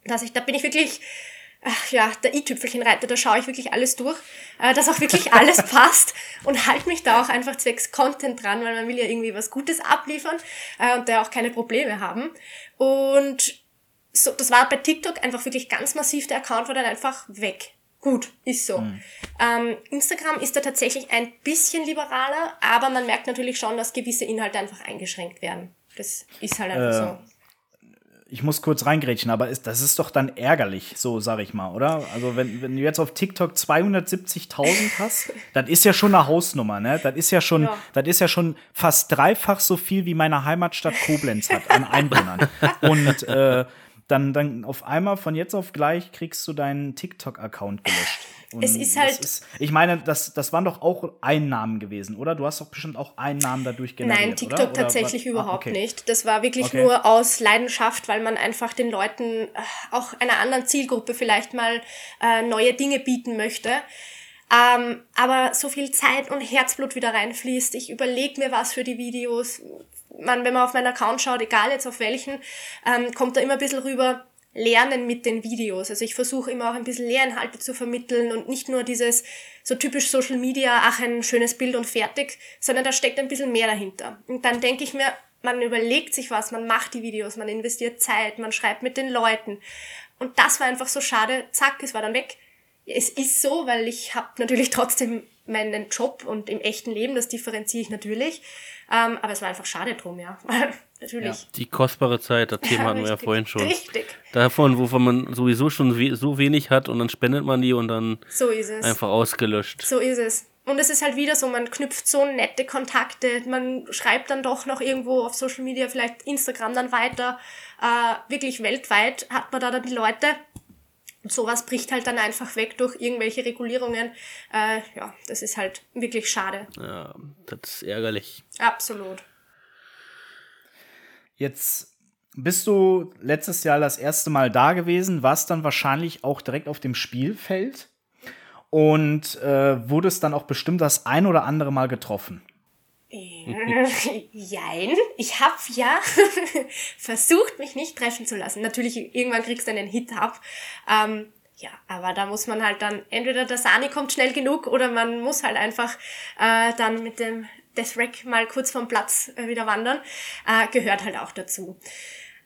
Speaker 3: dass ich, da bin ich wirklich, ach ja, der i-Tüpfelchenreiter, da schaue ich wirklich alles durch, äh, dass auch wirklich alles passt und halte mich da auch einfach zwecks Content dran, weil man will ja irgendwie was Gutes abliefern äh, und da auch keine Probleme haben. Und so, das war bei TikTok einfach wirklich ganz massiv, der Account war dann einfach weg. Gut, ist so. Mhm. Ähm, Instagram ist da tatsächlich ein bisschen liberaler, aber man merkt natürlich schon, dass gewisse Inhalte einfach eingeschränkt werden. Das ist halt einfach äh, so.
Speaker 1: Ich muss kurz reingrätschen, aber ist, das ist doch dann ärgerlich, so sag ich mal, oder? Also, wenn, wenn du jetzt auf TikTok 270.000 hast, das ist ja schon eine Hausnummer, ne? Das ist ja schon, ja. das ist ja schon fast dreifach so viel, wie meine Heimatstadt Koblenz hat an Einwohnern. Und äh, dann, dann auf einmal von jetzt auf gleich kriegst du deinen TikTok-Account gelöscht. Und
Speaker 3: es ist halt.
Speaker 1: Ist, ich meine, das, das waren doch auch Einnahmen gewesen, oder? Du hast doch bestimmt auch Einnahmen dadurch generiert.
Speaker 3: Nein, TikTok oder? tatsächlich oder, überhaupt ah, okay. nicht. Das war wirklich okay. nur aus Leidenschaft, weil man einfach den Leuten, äh, auch einer anderen Zielgruppe vielleicht mal äh, neue Dinge bieten möchte. Ähm, aber so viel Zeit und Herzblut wieder reinfließt. Ich überlege mir was für die Videos, man, wenn man auf meinen Account schaut, egal jetzt auf welchen, ähm, kommt da immer ein bisschen rüber, lernen mit den Videos. Also ich versuche immer auch ein bisschen Lehrinhalte zu vermitteln und nicht nur dieses so typisch Social Media, ach ein schönes Bild und fertig, sondern da steckt ein bisschen mehr dahinter. Und dann denke ich mir, man überlegt sich was, man macht die Videos, man investiert Zeit, man schreibt mit den Leuten. Und das war einfach so schade, zack, es war dann weg. Es ist so, weil ich habe natürlich trotzdem meinen Job und im echten Leben, das differenziere ich natürlich. Ähm, aber es war einfach schade drum, ja. Natürlich. Ja.
Speaker 2: Die kostbare Zeit, das Thema ja, hatten wir ja vorhin schon.
Speaker 3: Richtig.
Speaker 2: Davon, wovon man sowieso schon we so wenig hat und dann spendet man die und dann so einfach ausgelöscht.
Speaker 3: So ist es. Und es ist halt wieder so, man knüpft so nette Kontakte, man schreibt dann doch noch irgendwo auf Social Media, vielleicht Instagram dann weiter. Äh, wirklich weltweit hat man da dann die Leute. Und sowas bricht halt dann einfach weg durch irgendwelche Regulierungen. Äh, ja, das ist halt wirklich schade.
Speaker 2: Ja, das ist ärgerlich.
Speaker 3: Absolut.
Speaker 1: Jetzt bist du letztes Jahr das erste Mal da gewesen, warst dann wahrscheinlich auch direkt auf dem Spielfeld und äh, wurdest dann auch bestimmt das ein oder andere Mal getroffen.
Speaker 3: Jein, ich habe ja versucht, mich nicht treffen zu lassen. Natürlich, irgendwann kriegst du einen Hit ab. Ähm, Ja, aber da muss man halt dann, entweder der Sani kommt schnell genug oder man muss halt einfach äh, dann mit dem Death Rack mal kurz vom Platz äh, wieder wandern. Äh, gehört halt auch dazu.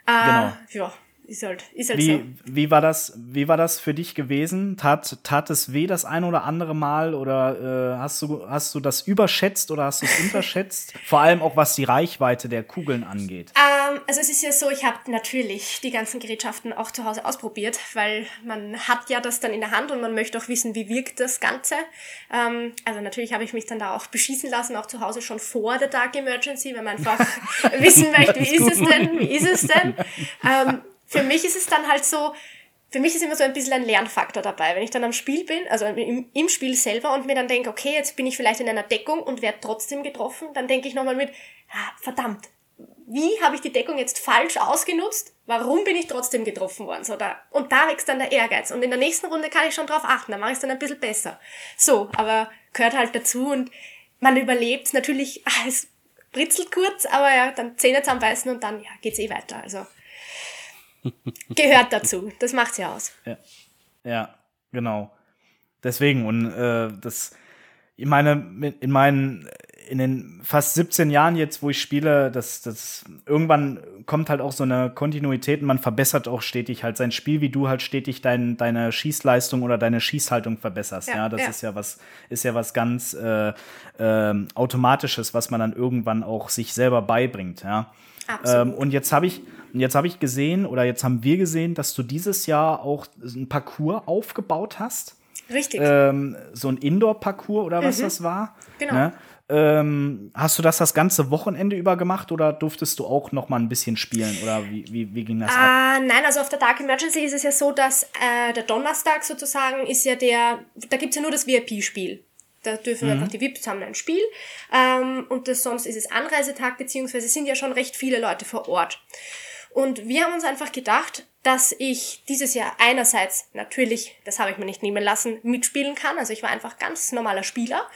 Speaker 3: Äh, genau. Ja, ist halt, ist halt
Speaker 1: wie,
Speaker 3: so.
Speaker 1: Wie war, das, wie war das für dich gewesen? Tat, tat es weh das ein oder andere Mal oder äh, hast, du, hast du das überschätzt oder hast du es unterschätzt? Vor allem auch was die Reichweite der Kugeln angeht.
Speaker 3: Ähm, also es ist ja so, ich habe natürlich die ganzen Gerätschaften auch zu Hause ausprobiert, weil man hat ja das dann in der Hand und man möchte auch wissen, wie wirkt das Ganze. Ähm, also natürlich habe ich mich dann da auch beschießen lassen, auch zu Hause schon vor der Dark Emergency, weil man einfach wissen möchte, wie ist, ist es denn, wie ist es denn? Ähm, für mich ist es dann halt so, für mich ist immer so ein bisschen ein Lernfaktor dabei. Wenn ich dann am Spiel bin, also im, im Spiel selber und mir dann denke, okay, jetzt bin ich vielleicht in einer Deckung und werde trotzdem getroffen, dann denke ich nochmal mit, ah, verdammt, wie habe ich die Deckung jetzt falsch ausgenutzt? Warum bin ich trotzdem getroffen worden? So, da, und da wächst dann der Ehrgeiz. Und in der nächsten Runde kann ich schon drauf achten, da mache ich es dann ein bisschen besser. So, aber gehört halt dazu und man überlebt natürlich, ah, es britzelt kurz, aber ja, dann Zähne zusammenbeißen und dann ja, geht's eh weiter. Also Gehört dazu. Das macht's ja aus.
Speaker 1: Ja, ja genau. Deswegen, und äh, das, ich meine, in meinen, in den fast 17 Jahren jetzt, wo ich spiele, das, das, irgendwann kommt halt auch so eine Kontinuität und man verbessert auch stetig halt sein Spiel, wie du halt stetig dein, deine Schießleistung oder deine Schießhaltung verbesserst. Ja, ja das ja. ist ja was, ist ja was ganz äh, äh, Automatisches, was man dann irgendwann auch sich selber beibringt, ja. Ähm, und jetzt habe ich, jetzt habe ich gesehen oder jetzt haben wir gesehen, dass du dieses Jahr auch ein Parcours aufgebaut hast.
Speaker 3: Richtig.
Speaker 1: Ähm, so ein Indoor-Parcours oder was mhm. das war.
Speaker 3: Genau. Ne?
Speaker 1: Ähm, hast du das das ganze Wochenende über gemacht oder durftest du auch noch mal ein bisschen spielen oder wie, wie, wie ging das
Speaker 3: uh, ab? Nein, also auf der Dark Emergency ist es ja so, dass äh, der Donnerstag sozusagen ist ja der, da gibt es ja nur das VIP-Spiel. Da dürfen mhm. einfach die VIPs haben ein Spiel. Ähm, und das, sonst ist es Anreisetag, beziehungsweise sind ja schon recht viele Leute vor Ort. Und wir haben uns einfach gedacht, dass ich dieses Jahr einerseits natürlich, das habe ich mir nicht nehmen lassen, mitspielen kann. Also ich war einfach ganz normaler Spieler.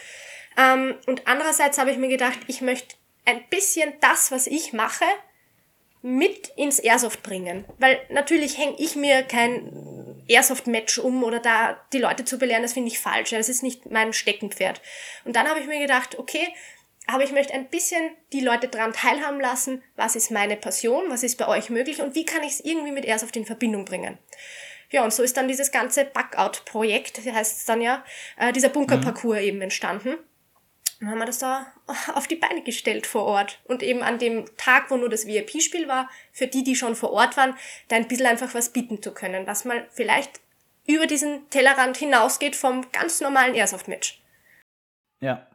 Speaker 3: Ähm, und andererseits habe ich mir gedacht, ich möchte ein bisschen das, was ich mache, mit ins Airsoft bringen. Weil natürlich hänge ich mir kein Airsoft-Match um oder da die Leute zu belehren, das finde ich falsch. Das ist nicht mein Steckenpferd. Und dann habe ich mir gedacht, okay, aber ich möchte ein bisschen die Leute daran teilhaben lassen, was ist meine Passion, was ist bei euch möglich und wie kann ich es irgendwie mit Airsoft in Verbindung bringen. Ja, und so ist dann dieses ganze Backout-Projekt, heißt dann ja, äh, dieser Bunkerparcours mhm. eben entstanden. Dann haben wir das da auf die Beine gestellt vor Ort. Und eben an dem Tag, wo nur das VIP-Spiel war, für die, die schon vor Ort waren, da ein bisschen einfach was bieten zu können, was mal vielleicht über diesen Tellerrand hinausgeht vom ganz normalen Airsoft-Match.
Speaker 1: Ja.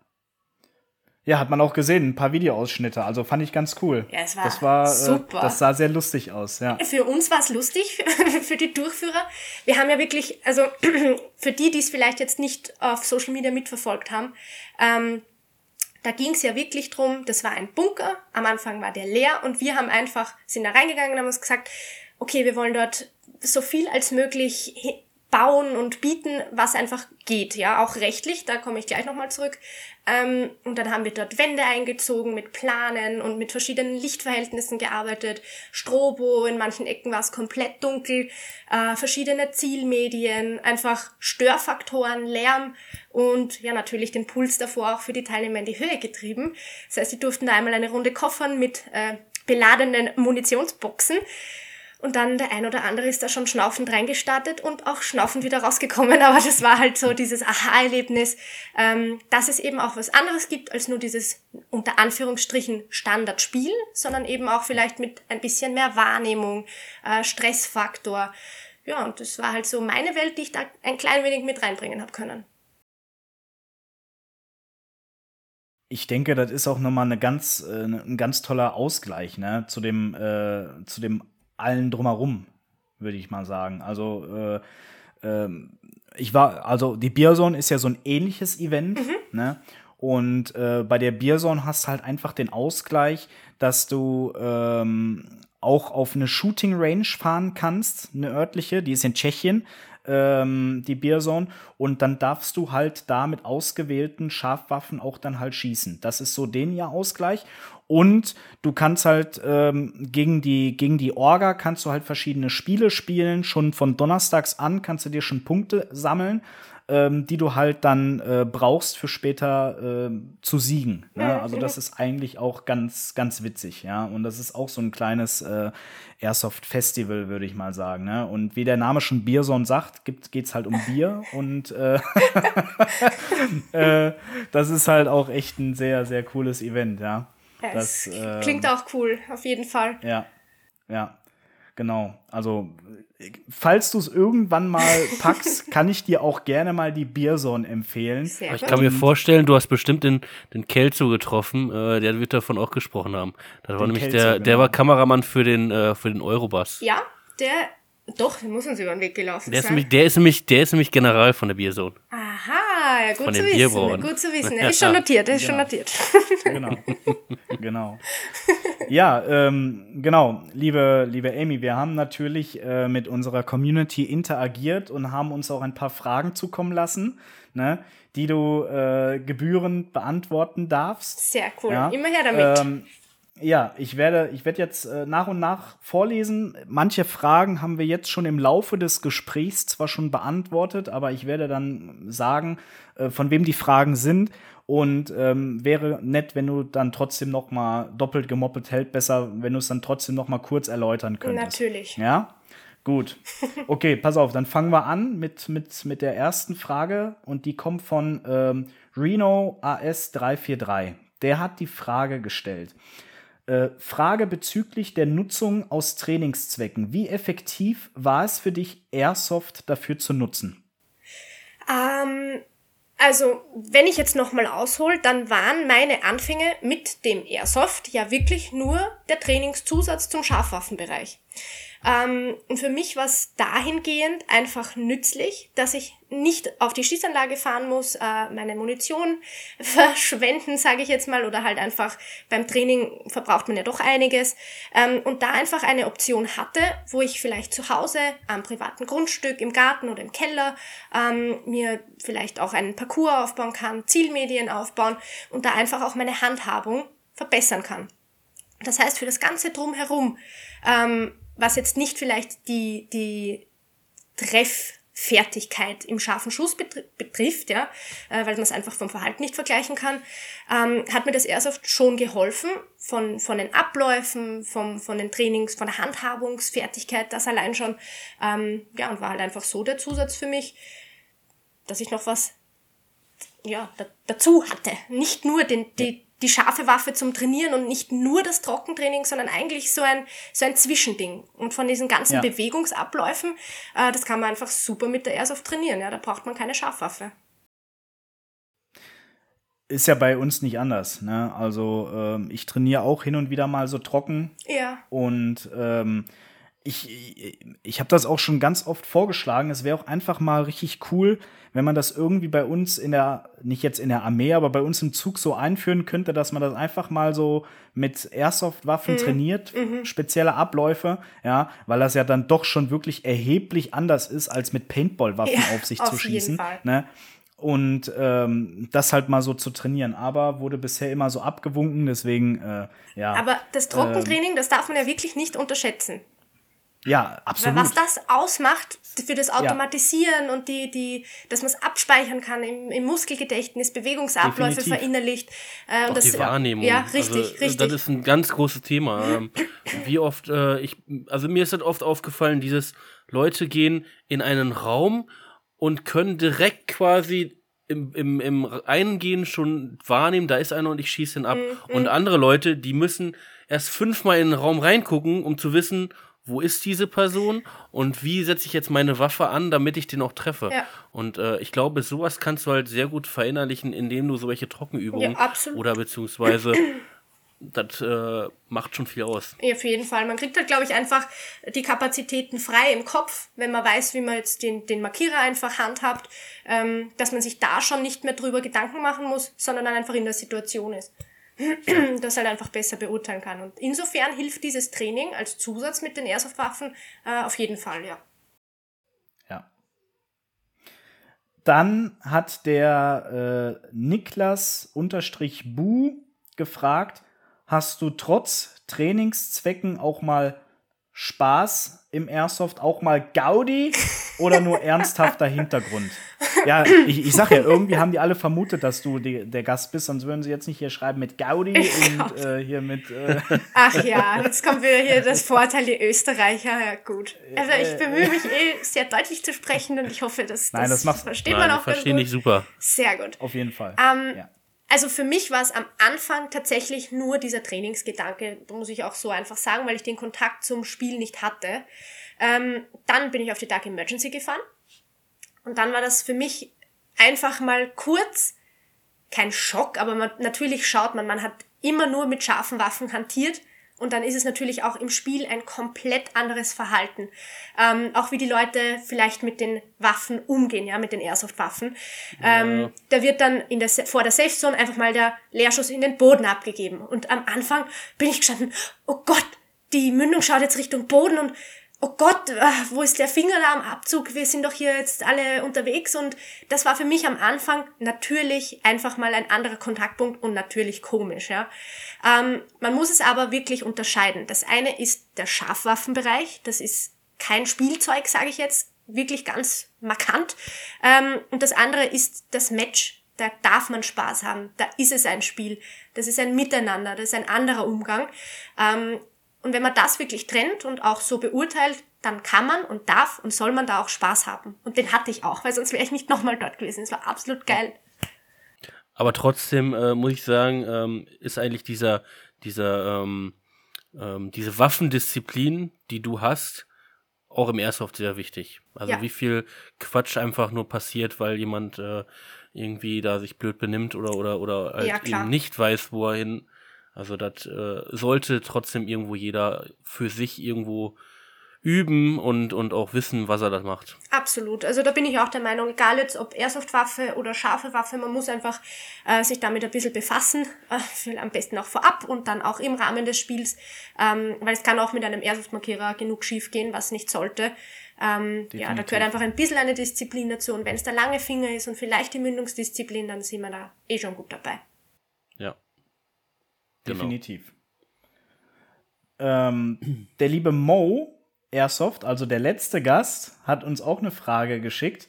Speaker 1: Ja, hat man auch gesehen, ein paar Videoausschnitte. Also fand ich ganz cool.
Speaker 3: Ja, es war,
Speaker 1: das war
Speaker 3: äh, super.
Speaker 1: Äh, das sah sehr lustig aus, ja.
Speaker 3: Für uns war es lustig, für die Durchführer. Wir haben ja wirklich, also für die, die es vielleicht jetzt nicht auf Social Media mitverfolgt haben, ähm, da ging es ja wirklich drum, das war ein Bunker, am Anfang war der leer und wir haben einfach, sind da reingegangen und haben uns gesagt, okay, wir wollen dort so viel als möglich bauen und bieten, was einfach geht, ja, auch rechtlich, da komme ich gleich nochmal zurück. Ähm, und dann haben wir dort Wände eingezogen mit Planen und mit verschiedenen Lichtverhältnissen gearbeitet. Strobo, in manchen Ecken war es komplett dunkel, äh, verschiedene Zielmedien, einfach Störfaktoren, Lärm und ja natürlich den Puls davor auch für die Teilnehmer in die Höhe getrieben. Das heißt, sie durften da einmal eine Runde koffern mit äh, beladenen Munitionsboxen und dann der ein oder andere ist da schon schnaufend reingestartet und auch schnaufend wieder rausgekommen. Aber das war halt so dieses Aha-Erlebnis, ähm, dass es eben auch was anderes gibt als nur dieses unter Anführungsstrichen Standardspiel, sondern eben auch vielleicht mit ein bisschen mehr Wahrnehmung, äh, Stressfaktor. Ja, und das war halt so meine Welt, die ich da ein klein wenig mit reinbringen habe können.
Speaker 1: ich denke, das ist auch nochmal eine ganz, äh, ein ganz toller Ausgleich ne, zu dem, äh, zu dem allen drumherum, würde ich mal sagen. Also äh, äh, ich war, also die Bierzone ist ja so ein ähnliches Event, mhm. ne? Und äh, bei der Bierzone hast du halt einfach den Ausgleich, dass du ähm, auch auf eine Shooting Range fahren kannst, eine örtliche, die ist in Tschechien. Ähm, die Beerzone. Und dann darfst du halt da mit ausgewählten Scharfwaffen auch dann halt schießen. Das ist so den ja Ausgleich. Und du kannst halt ähm, gegen, die, gegen die Orga kannst du halt verschiedene Spiele spielen. Schon von Donnerstags an kannst du dir schon Punkte sammeln ähm, die du halt dann äh, brauchst für später äh, zu siegen. Ne? Also das ist eigentlich auch ganz, ganz witzig, ja. Und das ist auch so ein kleines äh, Airsoft-Festival, würde ich mal sagen. Ne? Und wie der Name schon Bierson sagt, geht es halt um Bier. und äh, äh, das ist halt auch echt ein sehr, sehr cooles Event, ja.
Speaker 3: ja das, klingt auch cool, auf jeden Fall.
Speaker 1: Ja, ja. Genau. Also, falls du es irgendwann mal packst, kann ich dir auch gerne mal die Bierson empfehlen.
Speaker 2: Sehr ich kann mir vorstellen, du hast bestimmt den, den Kelzo getroffen. Äh, der wird davon auch gesprochen haben. Das war den nämlich Kelzo, der, genau. der war Kameramann für den, äh, für den Eurobus.
Speaker 3: Ja, der doch, der muss uns über den Weg gelaufen
Speaker 2: der sein. Ist nämlich, der, ist nämlich, der ist nämlich General von der Bierzone.
Speaker 3: Aha, ja, gut von zu wissen. Gut zu wissen. Er ist schon notiert, er ist genau. schon notiert.
Speaker 1: Genau. genau. Ja, ähm, genau, liebe, liebe Amy, wir haben natürlich äh, mit unserer Community interagiert und haben uns auch ein paar Fragen zukommen lassen, ne, die du äh, gebührend beantworten darfst.
Speaker 3: Sehr cool. Ja? Immer her damit. Ähm,
Speaker 1: ja, ich werde, ich werde jetzt äh, nach und nach vorlesen. Manche Fragen haben wir jetzt schon im Laufe des Gesprächs zwar schon beantwortet, aber ich werde dann sagen, äh, von wem die Fragen sind. Und ähm, wäre nett, wenn du dann trotzdem noch mal doppelt gemoppelt hält, besser, wenn du es dann trotzdem noch mal kurz erläutern könntest.
Speaker 3: Natürlich.
Speaker 1: Ja. Gut. Okay, pass auf, dann fangen wir an mit, mit, mit der ersten Frage und die kommt von ähm, Reno AS343. Der hat die Frage gestellt. Äh, Frage bezüglich der Nutzung aus Trainingszwecken. Wie effektiv war es für dich, Airsoft dafür zu nutzen?
Speaker 3: Ähm, also, wenn ich jetzt nochmal aushole, dann waren meine Anfänge mit dem Airsoft ja wirklich nur der Trainingszusatz zum Scharfwaffenbereich. Ähm, und für mich war es dahingehend einfach nützlich, dass ich nicht auf die Schießanlage fahren muss, äh, meine Munition verschwenden, sage ich jetzt mal, oder halt einfach beim Training verbraucht man ja doch einiges. Ähm, und da einfach eine Option hatte, wo ich vielleicht zu Hause am privaten Grundstück, im Garten oder im Keller ähm, mir vielleicht auch einen Parcours aufbauen kann, Zielmedien aufbauen und da einfach auch meine Handhabung verbessern kann. Das heißt, für das Ganze drumherum ähm, was jetzt nicht vielleicht die, die Trefffertigkeit im scharfen Schuss betrifft, ja, äh, weil man es einfach vom Verhalten nicht vergleichen kann, ähm, hat mir das Airsoft schon geholfen, von, von den Abläufen, vom, von den Trainings, von der Handhabungsfertigkeit, das allein schon, ähm, ja, und war halt einfach so der Zusatz für mich, dass ich noch was, ja, da, dazu hatte. Nicht nur den, die, die scharfe Waffe zum Trainieren und nicht nur das Trockentraining, sondern eigentlich so ein, so ein Zwischending. Und von diesen ganzen ja. Bewegungsabläufen, äh, das kann man einfach super mit der Airsoft trainieren. Ja, da braucht man keine Scharfwaffe.
Speaker 1: Ist ja bei uns nicht anders. Ne? Also ähm, ich trainiere auch hin und wieder mal so trocken.
Speaker 3: Ja.
Speaker 1: Und ähm, ich, ich habe das auch schon ganz oft vorgeschlagen. Es wäre auch einfach mal richtig cool, wenn man das irgendwie bei uns in der, nicht jetzt in der Armee, aber bei uns im Zug so einführen könnte, dass man das einfach mal so mit Airsoft-Waffen mhm. trainiert, mhm. spezielle Abläufe, ja, weil das ja dann doch schon wirklich erheblich anders ist, als mit Paintball-Waffen ja, auf sich auf zu schießen. Ne? Und ähm, das halt mal so zu trainieren. Aber wurde bisher immer so abgewunken, deswegen, äh, ja.
Speaker 3: Aber das Trockentraining, ähm, das darf man ja wirklich nicht unterschätzen.
Speaker 1: Ja, absolut.
Speaker 3: Was das ausmacht für das Automatisieren ja. und die, die, dass man es abspeichern kann im, im Muskelgedächtnis, Bewegungsabläufe Definitiv. verinnerlicht.
Speaker 2: Äh, und das, die Wahrnehmung.
Speaker 3: Ja, richtig,
Speaker 2: also,
Speaker 3: richtig.
Speaker 2: Das ist ein ganz großes Thema. Ähm, wie oft, äh, ich, also mir ist das oft aufgefallen, dieses Leute gehen in einen Raum und können direkt quasi im, im, im Eingehen schon wahrnehmen, da ist einer und ich schieße ihn ab. Mm, Und andere Leute, die müssen erst fünfmal in den Raum reingucken, um zu wissen, wo ist diese Person und wie setze ich jetzt meine Waffe an, damit ich den auch treffe. Ja. Und äh, ich glaube, sowas kannst du halt sehr gut verinnerlichen, indem du solche Trockenübungen ja, oder beziehungsweise das äh, macht schon viel aus.
Speaker 3: Ja, auf jeden Fall. Man kriegt halt, glaube ich, einfach die Kapazitäten frei im Kopf, wenn man weiß, wie man jetzt den, den Markierer einfach handhabt, ähm, dass man sich da schon nicht mehr drüber Gedanken machen muss, sondern dann einfach in der Situation ist. das halt einfach besser beurteilen kann. Und insofern hilft dieses Training als Zusatz mit den Airsoft-Waffen äh, auf jeden Fall, ja.
Speaker 1: Ja. dann hat der äh, Niklas unterstrich Bu gefragt, hast du trotz Trainingszwecken auch mal Spaß im Airsoft, auch mal Gaudi oder nur ernsthafter Hintergrund? Ja, ich, ich sag ja, irgendwie haben die alle vermutet, dass du die, der Gast bist, sonst würden sie jetzt nicht hier schreiben mit Gaudi und äh, hier mit. Äh
Speaker 3: Ach ja, jetzt kommt wieder hier das Vorteil, die Österreicher. Ja, gut. Also ich bemühe mich eh sehr deutlich zu sprechen und ich hoffe, dass
Speaker 1: Nein, das, das
Speaker 3: versteht
Speaker 2: Nein,
Speaker 3: man auch
Speaker 2: verstehe
Speaker 3: gut.
Speaker 2: super.
Speaker 3: Sehr gut.
Speaker 1: Auf jeden Fall.
Speaker 3: Ähm,
Speaker 1: ja.
Speaker 3: Also für mich war es am Anfang tatsächlich nur dieser Trainingsgedanke, muss ich auch so einfach sagen, weil ich den Kontakt zum Spiel nicht hatte. Ähm, dann bin ich auf die Dark Emergency gefahren. Und dann war das für mich einfach mal kurz kein Schock, aber man, natürlich schaut man, man hat immer nur mit scharfen Waffen hantiert und dann ist es natürlich auch im Spiel ein komplett anderes Verhalten. Ähm, auch wie die Leute vielleicht mit den Waffen umgehen, ja, mit den Airsoft-Waffen. Ähm, da wird dann in der, vor der Safe Zone einfach mal der Leerschuss in den Boden abgegeben. Und am Anfang bin ich gestanden, oh Gott, die Mündung schaut jetzt Richtung Boden und oh Gott, äh, wo ist der Finger da am Abzug? Wir sind doch hier jetzt alle unterwegs und das war für mich am Anfang natürlich einfach mal ein anderer Kontaktpunkt und natürlich komisch, ja. Ähm, man muss es aber wirklich unterscheiden. Das eine ist der Scharfwaffenbereich, das ist kein Spielzeug, sage ich jetzt, wirklich ganz markant. Ähm, und das andere ist das Match. Da darf man Spaß haben. Da ist es ein Spiel. Das ist ein Miteinander. Das ist ein anderer Umgang. Ähm, und wenn man das wirklich trennt und auch so beurteilt, dann kann man und darf und soll man da auch Spaß haben. Und den hatte ich auch, weil sonst wäre ich nicht nochmal dort gewesen. Es war absolut geil.
Speaker 2: Aber trotzdem äh, muss ich sagen, ähm, ist eigentlich dieser, dieser, ähm, ähm, diese Waffendisziplin, die du hast, auch im Airsoft sehr wichtig. Also
Speaker 3: Ja.
Speaker 2: wie viel Quatsch einfach nur passiert, weil jemand äh, irgendwie da sich blöd benimmt oder oder oder halt
Speaker 3: Ja,
Speaker 2: eben nicht weiß, wo er hin. Also das äh, sollte trotzdem irgendwo jeder für sich irgendwo üben und und auch wissen, was er da macht.
Speaker 3: Absolut. Also da bin ich auch der Meinung, egal jetzt ob Airsoft-Waffe oder scharfe Waffe, man muss einfach äh, sich damit ein bisschen befassen, äh, am besten auch vorab und dann auch im Rahmen des Spiels, ähm, weil es kann auch mit einem Airsoft-Markierer genug schief gehen, was nicht sollte. Ähm, ja, da gehört einfach ein bisschen eine Disziplin dazu und wenn es der lange Finger ist und vielleicht die Mündungsdisziplin, dann sind wir da eh schon gut dabei.
Speaker 2: Genau.
Speaker 1: Definitiv. Ähm, der liebe Mo Airsoft, also der letzte Gast, hat uns auch eine Frage geschickt.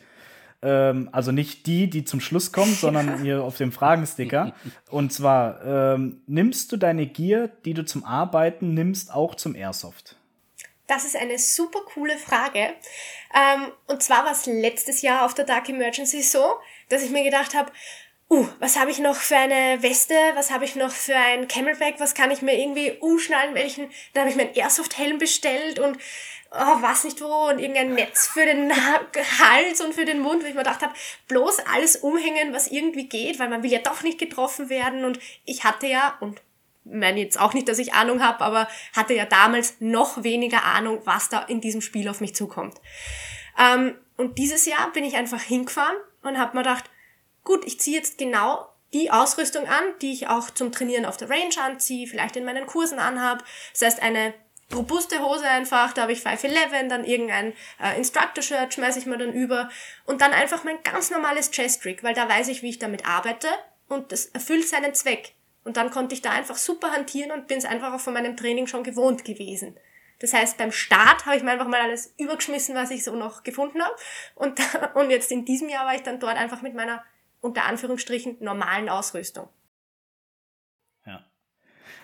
Speaker 1: Ähm, also nicht die, die zum Schluss kommt, sondern hier auf dem Fragensticker. Und zwar, ähm, nimmst du deine Gear, die du zum Arbeiten nimmst, auch zum Airsoft?
Speaker 3: Das ist eine super coole Frage. Ähm, und zwar war es letztes Jahr auf der Dark Emergency so, dass ich mir gedacht habe, uh, was habe ich noch für eine Weste, was habe ich noch für ein Camelback, was kann ich mir irgendwie umschnallen, welchen, dann habe ich mir einen Airsoft-Helm bestellt und oh, was nicht wo. Und irgendein Netz für den Ha- Hals und für den Mund, wo ich mir gedacht habe, bloß alles umhängen, was irgendwie geht, weil man will ja doch nicht getroffen werden. Und ich hatte ja, und meine jetzt auch nicht, dass ich Ahnung habe, aber hatte ja damals noch weniger Ahnung, was da in diesem Spiel auf mich zukommt. Ähm, und dieses Jahr bin ich einfach hingefahren und habe mir gedacht, gut, ich ziehe jetzt genau die Ausrüstung an, die ich auch zum Trainieren auf der Range anziehe, vielleicht in meinen Kursen anhab. Das heißt, eine robuste Hose einfach, da habe ich 511, dann irgendein äh, Instructor-Shirt schmeiße ich mir dann über und dann einfach mein ganz normales Chest-Rig, weil da weiß ich, wie ich damit arbeite und das erfüllt seinen Zweck. Und dann konnte ich da einfach super hantieren und bin es einfach auch von meinem Training schon gewohnt gewesen. Das heißt, beim Start habe ich mir einfach mal alles übergeschmissen, was ich so noch gefunden habe. Und, und jetzt in diesem Jahr war ich dann dort einfach mit meiner, unter Anführungsstrichen, normalen Ausrüstung.
Speaker 1: Ja.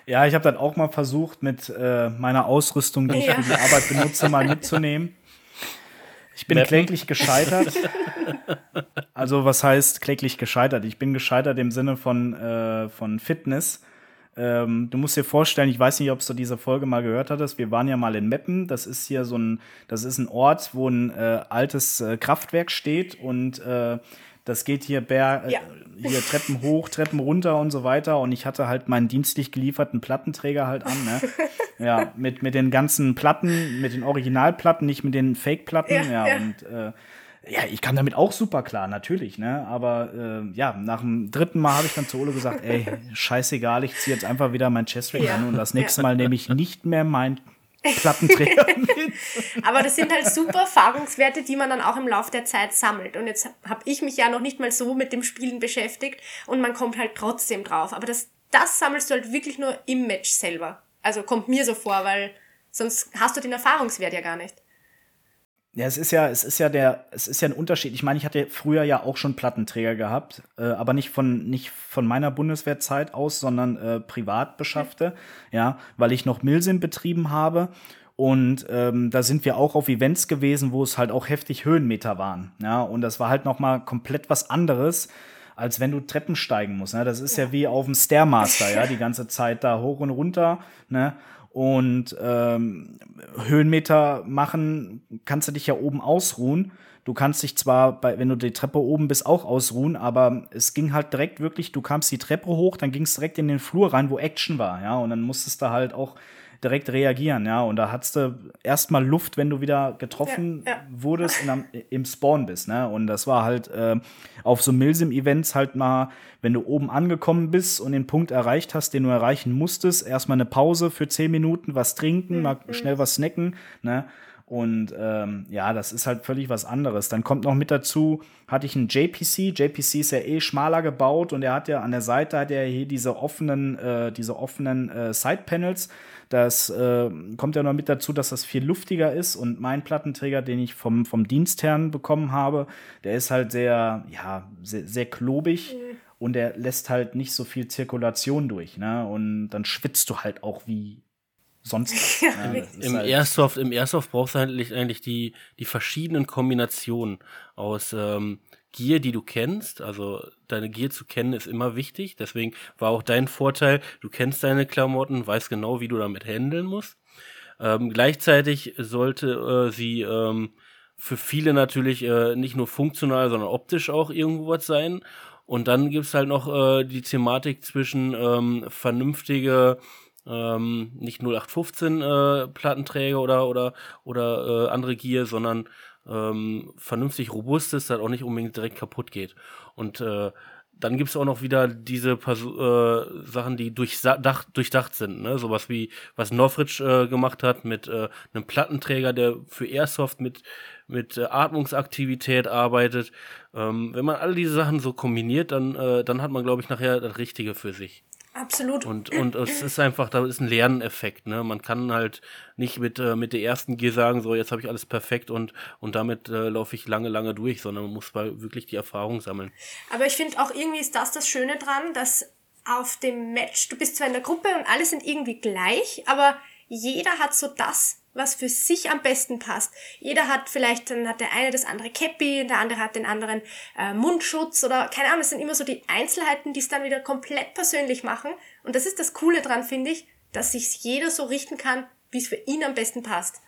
Speaker 1: Ja, ich habe dann auch mal versucht, mit äh, meiner Ausrüstung, die ich
Speaker 3: Ja.
Speaker 1: für die Arbeit benutze, mal mitzunehmen. Ich bin
Speaker 2: Mappen.
Speaker 1: kläglich gescheitert. Also, was heißt kläglich gescheitert? Ich bin gescheitert im Sinne von, äh, von Fitness. Ähm, du musst dir vorstellen, ich weiß nicht, ob du diese Folge mal gehört hattest. Wir waren ja mal in Meppen. Das ist hier so ein, das ist ein Ort, wo ein äh, altes äh, Kraftwerk steht und äh, das geht hier,
Speaker 3: Ja.
Speaker 1: äh, hier Treppen hoch, Treppen runter und so weiter. Und ich hatte halt meinen dienstlich gelieferten Plattenträger halt an, ne? ja, mit, mit den ganzen Platten, mit den Originalplatten, nicht mit den Fake-Platten.
Speaker 3: Ja,
Speaker 1: Ja,
Speaker 3: ja.
Speaker 1: und äh, ja, ich kam damit auch super klar, natürlich, ne? Aber äh, ja, nach dem dritten Mal habe ich dann zu Ole gesagt, ey, scheißegal, ich ziehe jetzt einfach wieder mein Chest Rig
Speaker 3: Ja,
Speaker 1: an und das nächste
Speaker 3: ja.
Speaker 1: Mal nehme ich nicht mehr mein Plattenträger.
Speaker 3: Aber das sind halt super Erfahrungswerte, die man dann auch im Laufe der Zeit sammelt. Und jetzt habe ich mich ja noch nicht mal so mit dem Spielen beschäftigt und man kommt halt trotzdem drauf. Aber das, das sammelst du halt wirklich nur im Match selber. Also kommt mir so vor, weil sonst hast du den Erfahrungswert ja gar nicht.
Speaker 1: Ja, es ist ja, es ist ja der, es ist ja ein Unterschied. Ich meine, ich hatte früher ja auch schon Plattenträger gehabt, äh, aber nicht von nicht von meiner Bundeswehrzeit aus, sondern äh, privat beschaffte, ja, weil ich noch Milsim betrieben habe. Und ähm, da sind wir auch auf Events gewesen, wo es halt auch heftig Höhenmeter waren. Ja, und das war halt noch mal komplett was anderes, als wenn du Treppen steigen musst. Ne? Das ist ja. ja wie auf dem Stairmaster, ja, die ganze Zeit da hoch und runter. Ne? Und ähm, Höhenmeter machen, kannst du dich ja oben ausruhen. Du kannst dich zwar, bei, wenn du die Treppe oben bist, auch ausruhen, aber es ging halt direkt wirklich, du kamst die Treppe hoch, dann ging es direkt in den Flur rein, wo Action war, ja, und dann musstest du halt auch direkt reagieren, ja. Und da hattest du erstmal Luft, wenn du wieder getroffen ja, ja. wurdest und am, im Spawn bist, ne? Und das war halt äh, auf so Milsim-Events halt mal, wenn du oben angekommen bist und den Punkt erreicht hast, den du erreichen musstest, erstmal eine Pause für zehn Minuten, was trinken, mhm. mal schnell was snacken, ne? Und ähm, ja, das ist halt völlig was anderes. Dann kommt noch mit dazu, hatte ich einen JPC. JPC ist ja eh schmaler gebaut und er hat ja an der Seite hat er hier diese offenen, äh, diese offenen äh, Side-Panels. Das äh, kommt ja noch mit dazu, dass das viel luftiger ist und mein Plattenträger, den ich vom, vom Dienstherrn bekommen habe, der ist halt sehr, ja, sehr, sehr klobig. Mhm. Und der lässt halt nicht so viel Zirkulation durch, ne? Und dann schwitzt du halt auch wie, sonst was.
Speaker 2: Ja, Im, halt Airsoft, Im Airsoft brauchst du eigentlich, eigentlich die, die verschiedenen Kombinationen aus ähm, Gear, die du kennst. Also deine Gear zu kennen ist immer wichtig. Deswegen war auch dein Vorteil, du kennst deine Klamotten, weißt genau, wie du damit handeln musst. Ähm, gleichzeitig sollte äh, sie ähm, für viele natürlich äh, nicht nur funktional, sondern optisch auch irgendwo was sein. Und dann gibt's halt noch äh, die Thematik zwischen ähm, vernünftige ähm, nicht 0815 äh, Plattenträger oder oder oder äh, andere Gear, sondern ähm, vernünftig robustes, das auch nicht unbedingt direkt kaputt geht. Und äh, dann gibt's auch noch wieder diese Perso äh, Sachen, die durchdacht, durchdacht sind. Ne? Sowas wie, was Northridge äh, gemacht hat mit äh, einem Plattenträger, der für Airsoft mit, mit äh, Atmungsaktivität arbeitet. Ähm, wenn man all diese Sachen so kombiniert, dann, äh, dann hat man, glaube ich, nachher das Richtige für sich.
Speaker 3: Absolut.
Speaker 2: Und, und es ist einfach, da ist ein Lerneffekt, ne? Man kann halt nicht mit, äh, mit der ersten G sagen, so jetzt habe ich alles perfekt und, und damit äh, laufe ich lange, lange durch, sondern man muss mal wirklich die Erfahrung sammeln.
Speaker 3: Aber ich finde auch irgendwie ist das das Schöne dran, dass auf dem Match, du bist zwar in der Gruppe und alle sind irgendwie gleich, aber jeder hat so das, was für sich am besten passt. Jeder hat vielleicht, dann hat der eine das andere Käppi, der andere hat den anderen äh, Mundschutz oder keine Ahnung, es sind immer so die Einzelheiten, die es dann wieder komplett persönlich machen. Und das ist das Coole dran, finde ich, dass sich jeder so richten kann, wie es für ihn am besten passt.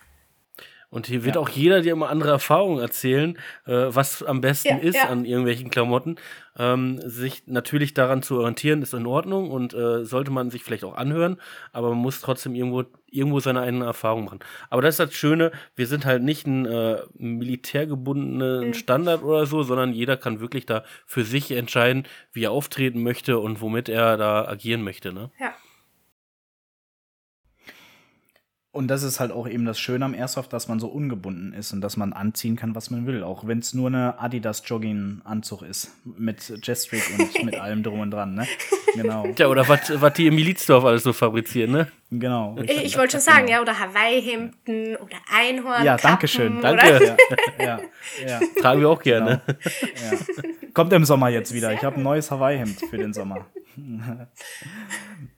Speaker 2: Und hier wird ja. auch jeder dir immer andere Erfahrungen erzählen, äh, was am besten ja, ist ja. an irgendwelchen Klamotten. Ähm, sich natürlich daran zu orientieren, ist in Ordnung und äh, sollte man sich vielleicht auch anhören, aber man muss trotzdem irgendwo, irgendwo seine eigene Erfahrung machen. Aber das ist das Schöne, wir sind halt nicht ein äh, militärgebundenen mhm. Standard oder so, sondern jeder kann wirklich da für sich entscheiden, wie er auftreten möchte und womit er da agieren möchte. Ne?
Speaker 3: Ja.
Speaker 1: Und das ist halt auch eben das Schöne am Airsoft, dass man so ungebunden ist und dass man anziehen kann, was man will. Auch wenn es nur eine Adidas Jogging-Anzug ist. Mit Jetstreak und mit allem drum und dran, ne?
Speaker 2: Genau. Tja, oder was die im Milizdorf alles so fabrizieren, ne?
Speaker 1: Genau.
Speaker 3: Ich, ich wollte schon sagen, genau. ja, oder Hawaii-Hemden oder Einhorn.
Speaker 1: Ja, danke schön.
Speaker 2: Danke. Ja, ja, ja. Tragen wir auch gerne. Genau.
Speaker 1: Ja. Kommt im Sommer jetzt wieder. Ich habe ein neues Hawaii-Hemd für den Sommer.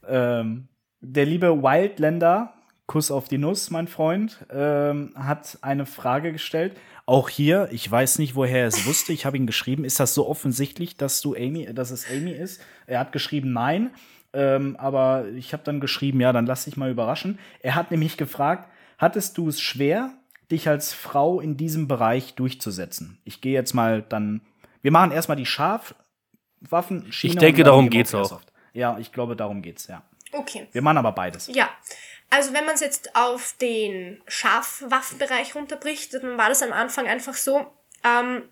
Speaker 1: ähm, der liebe Wildländer Kuss auf die Nuss, mein Freund, ähm, hat eine Frage gestellt. Auch hier, ich weiß nicht, woher er es wusste. Ich habe ihn geschrieben. Ist das so offensichtlich, dass du Amy, dass es Amy ist? Er hat geschrieben, nein. Ähm, aber ich habe dann geschrieben, ja, dann lass dich mal überraschen. Er hat nämlich gefragt, hattest du es schwer, dich als Frau in diesem Bereich durchzusetzen? Ich gehe jetzt mal dann. Wir machen erstmal die Scharfwaffen.
Speaker 2: Ich denke, darum geht's auch.
Speaker 1: Ja, ich glaube, darum geht's, ja.
Speaker 3: Okay.
Speaker 1: Wir machen aber beides.
Speaker 3: Ja. Also wenn man es jetzt auf den Scharfwaffenbereich runterbricht, dann war das am Anfang einfach so. Ähm,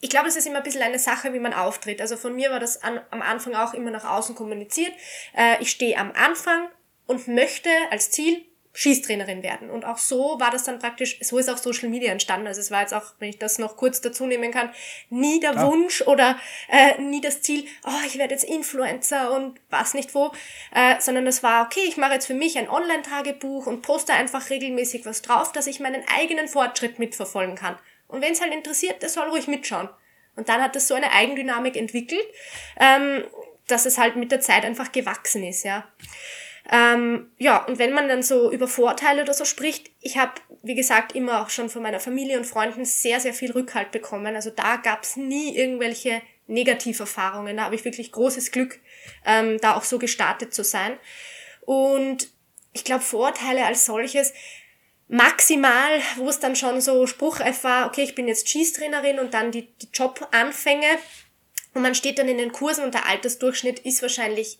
Speaker 3: ich glaube, es ist immer ein bisschen eine Sache, wie man auftritt. Also von mir war das an, am Anfang auch immer nach außen kommuniziert. Äh, ich stehe am Anfang und möchte als Ziel Schießtrainerin werden. Und auch so war das dann praktisch, so ist auch Social Media entstanden. Also es war jetzt auch, wenn ich das noch kurz dazu nehmen kann, nie der ah. Wunsch oder äh, nie das Ziel, oh, ich werde jetzt Influencer und was nicht wo, äh, sondern es war, okay, ich mache jetzt für mich ein Online-Tagebuch und poste einfach regelmäßig was drauf, dass ich meinen eigenen Fortschritt mitverfolgen kann. Und wenn es halt interessiert, der soll ruhig mitschauen. Und dann hat das so eine Eigendynamik entwickelt, ähm, dass es halt mit der Zeit einfach gewachsen ist, ja. Ähm, ja, und wenn man dann so über Vorteile oder so spricht, ich habe, wie gesagt, immer auch schon von meiner Familie und Freunden sehr, sehr viel Rückhalt bekommen. Also da gab's nie irgendwelche Negativerfahrungen. Da habe ich wirklich großes Glück, ähm, da auch so gestartet zu sein. Und ich glaube, Vorteile als solches, maximal, wo es dann schon so spruchreif war, okay, ich bin jetzt Schießtrainerin und dann die, die Jobanfänge. Und man steht dann in den Kursen und der Altersdurchschnitt ist wahrscheinlich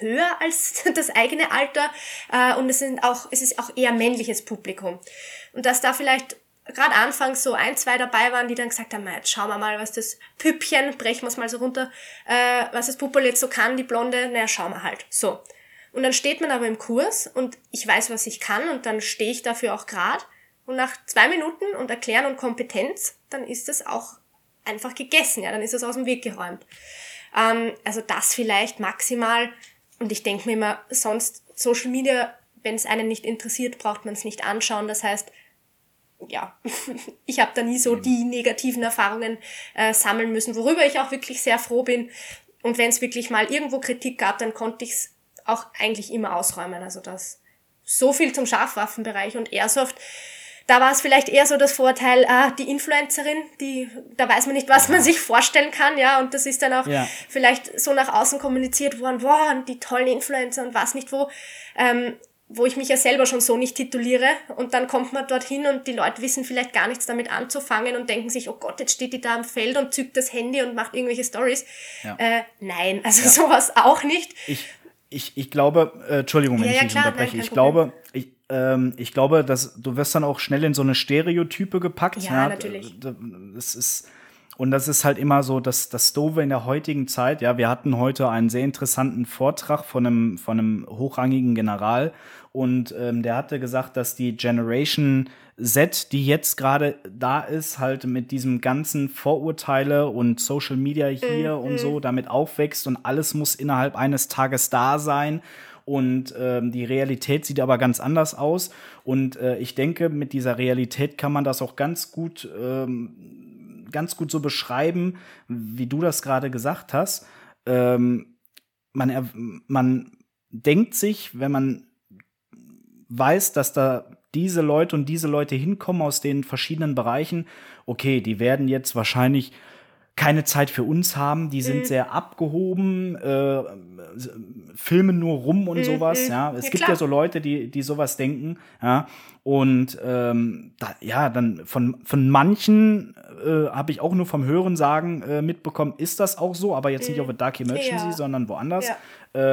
Speaker 3: höher als das eigene Alter äh, und es sind auch es ist auch eher männliches Publikum. Und dass da vielleicht gerade anfangs so ein zwei dabei waren die dann gesagt haben jetzt schauen wir mal was das Püppchen brechen wir es mal so runter äh, was das Puppel jetzt so kann die Blonde naja schauen wir halt. So. Und dann steht man aber im Kurs und ich weiß was ich kann und dann stehe ich dafür auch gerade und nach zwei Minuten und Erklären und Kompetenz dann ist es auch einfach gegessen ja dann ist es aus dem Weg geräumt. Ähm, also das vielleicht maximal und ich denke mir immer, sonst Social Media, wenn es einen nicht interessiert, braucht man es nicht anschauen. Das heißt, ja, ich habe da nie so die negativen Erfahrungen äh, sammeln müssen, worüber ich auch wirklich sehr froh bin. Und wenn es wirklich mal irgendwo Kritik gab, dann konnte ich es auch eigentlich immer ausräumen. Also das so viel zum Scharfwaffenbereich und Airsoft da war es vielleicht eher so das Vorteil, ah, die Influencerin, die, da weiß man nicht, was man sich vorstellen kann, ja, und das ist dann auch ja. vielleicht so nach außen kommuniziert worden, boah, die tollen Influencer und was nicht wo, ähm, wo ich mich ja selber schon so nicht tituliere und dann kommt man dorthin und die Leute wissen vielleicht gar nichts damit anzufangen und denken sich, oh Gott, jetzt steht die da am Feld und zückt das Handy und macht irgendwelche Stories. Ja. Äh, nein, also ja. sowas auch nicht.
Speaker 1: Ich, ich, ich glaube, äh, Entschuldigung, wenn ja, ich dich unterbreche, nein, ich glaube, ich, ähm, ich glaube, dass du wirst dann auch schnell in so eine Stereotype gepackt.
Speaker 3: Ja, ja natürlich.
Speaker 1: Das ist, und das ist halt immer so, dass das Dove in der heutigen Zeit, ja, wir hatten heute einen sehr interessanten Vortrag von einem, von einem hochrangigen General und ähm, der hatte gesagt, dass die Generation Z, die jetzt gerade da ist, halt mit diesem ganzen Vorurteile und Social Media hier mhm. und so damit aufwächst und alles muss innerhalb eines Tages da sein und ähm, die Realität sieht aber ganz anders aus. Und äh, ich denke, mit dieser Realität kann man das auch ganz gut, ähm, ganz gut so beschreiben, wie du das gerade gesagt hast. Ähm, man, man denkt sich, wenn man weiß, dass da diese Leute und diese Leute hinkommen aus den verschiedenen Bereichen, okay, die werden jetzt wahrscheinlich keine Zeit für uns haben, die sind mhm. sehr abgehoben, äh, filmen nur rum und mhm. sowas, mhm. ja. Es ja, gibt klar. ja so Leute, die, die sowas denken, ja. Und ähm, da, ja, dann von, von manchen äh, habe ich auch nur vom Hören sagen äh, mitbekommen, ist das auch so, aber jetzt mhm. nicht auf der Dark Emergency, ja. sondern woanders. Ja.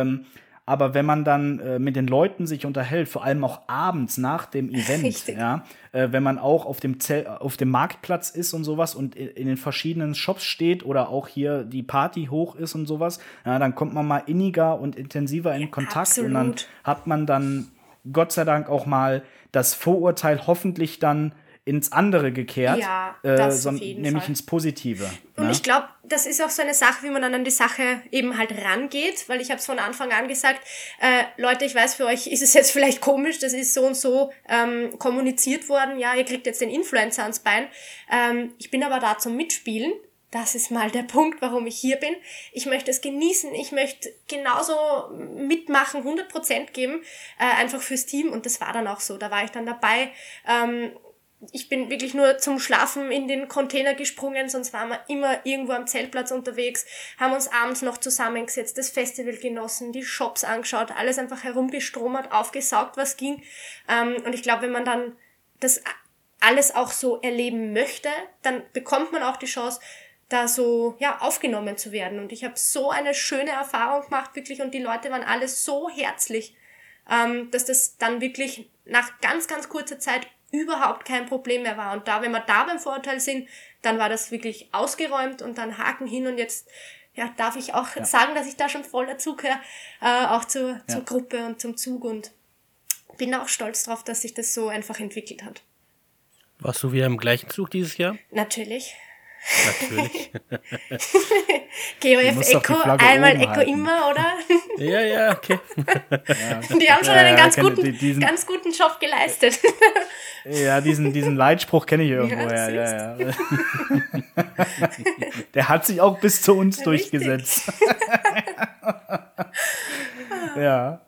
Speaker 1: Ähm, aber wenn man dann äh, mit den Leuten sich unterhält, vor allem auch abends nach dem Event, Richtig. ja, äh, wenn man auch auf dem, Zell, auf dem Marktplatz ist und sowas und in den verschiedenen Shops steht oder auch hier die Party hoch ist und sowas, ja, dann kommt man mal inniger und intensiver in Kontakt Absolut. und dann hat man dann Gott sei Dank auch mal das Vorurteil hoffentlich dann ins andere gekehrt,
Speaker 3: ja, äh, so,
Speaker 1: nämlich Fall. ins Positive.
Speaker 3: Und ne? ich glaube, das ist auch so eine Sache, wie man dann an die Sache eben halt rangeht, weil ich habe es von Anfang an gesagt, äh, Leute, ich weiß, für euch ist es jetzt vielleicht komisch, das ist so und so ähm, kommuniziert worden, ja, ihr kriegt jetzt den Influencer ans Bein. Ähm, ich bin aber da zum Mitspielen. Das ist mal der Punkt, warum ich hier bin. Ich möchte es genießen, ich möchte genauso mitmachen, 100% geben, äh, einfach fürs Team und das war dann auch so. Da war ich dann dabei. Ähm, ich bin wirklich nur zum Schlafen in den Container gesprungen, sonst waren wir immer irgendwo am Zeltplatz unterwegs, haben uns abends noch zusammengesetzt, das Festival genossen, die Shops angeschaut, alles einfach herumgestromert, aufgesaugt, was ging. Ähm, und ich glaube, wenn man dann das alles auch so erleben möchte, dann bekommt man auch die Chance, da so ja aufgenommen zu werden. Und ich habe so eine schöne Erfahrung gemacht, wirklich, und die Leute waren alle so herzlich, ähm, dass das dann wirklich nach ganz, ganz kurzer Zeit überhaupt kein Problem mehr war. Und da, wenn wir da beim Vorurteil sind, dann war das wirklich ausgeräumt und dann Haken hin und jetzt ja, darf ich auch ja. sagen, dass ich da schon voll dazugehöre, äh, auch zur, zur ja. Gruppe und zum Zug und bin auch stolz drauf, dass sich das so einfach entwickelt hat.
Speaker 2: Warst du wieder im gleichen Zug dieses Jahr?
Speaker 3: Natürlich.
Speaker 2: Natürlich.
Speaker 3: GOF Echo, einmal Echo halten. immer, oder?
Speaker 2: ja, ja, okay.
Speaker 3: Ja. Die haben schon ja, einen ganz, guten, diesen, ganz guten Job geleistet.
Speaker 1: ja, diesen, diesen Leitspruch kenne ich irgendwo. Ja, ja, ja, Der hat sich auch bis zu uns durchgesetzt. ja.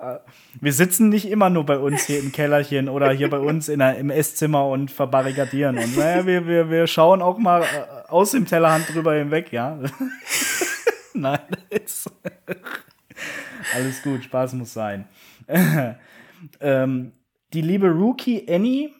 Speaker 1: Wir sitzen nicht immer nur bei uns hier im Kellerchen oder hier bei uns in der, im Esszimmer und verbarrikadieren uns. Naja, wir, wir, wir schauen auch mal äh, aus dem Tellerhand drüber hinweg, ja. Nein, alles gut, Spaß muss sein. ähm, die liebe Rookie Annie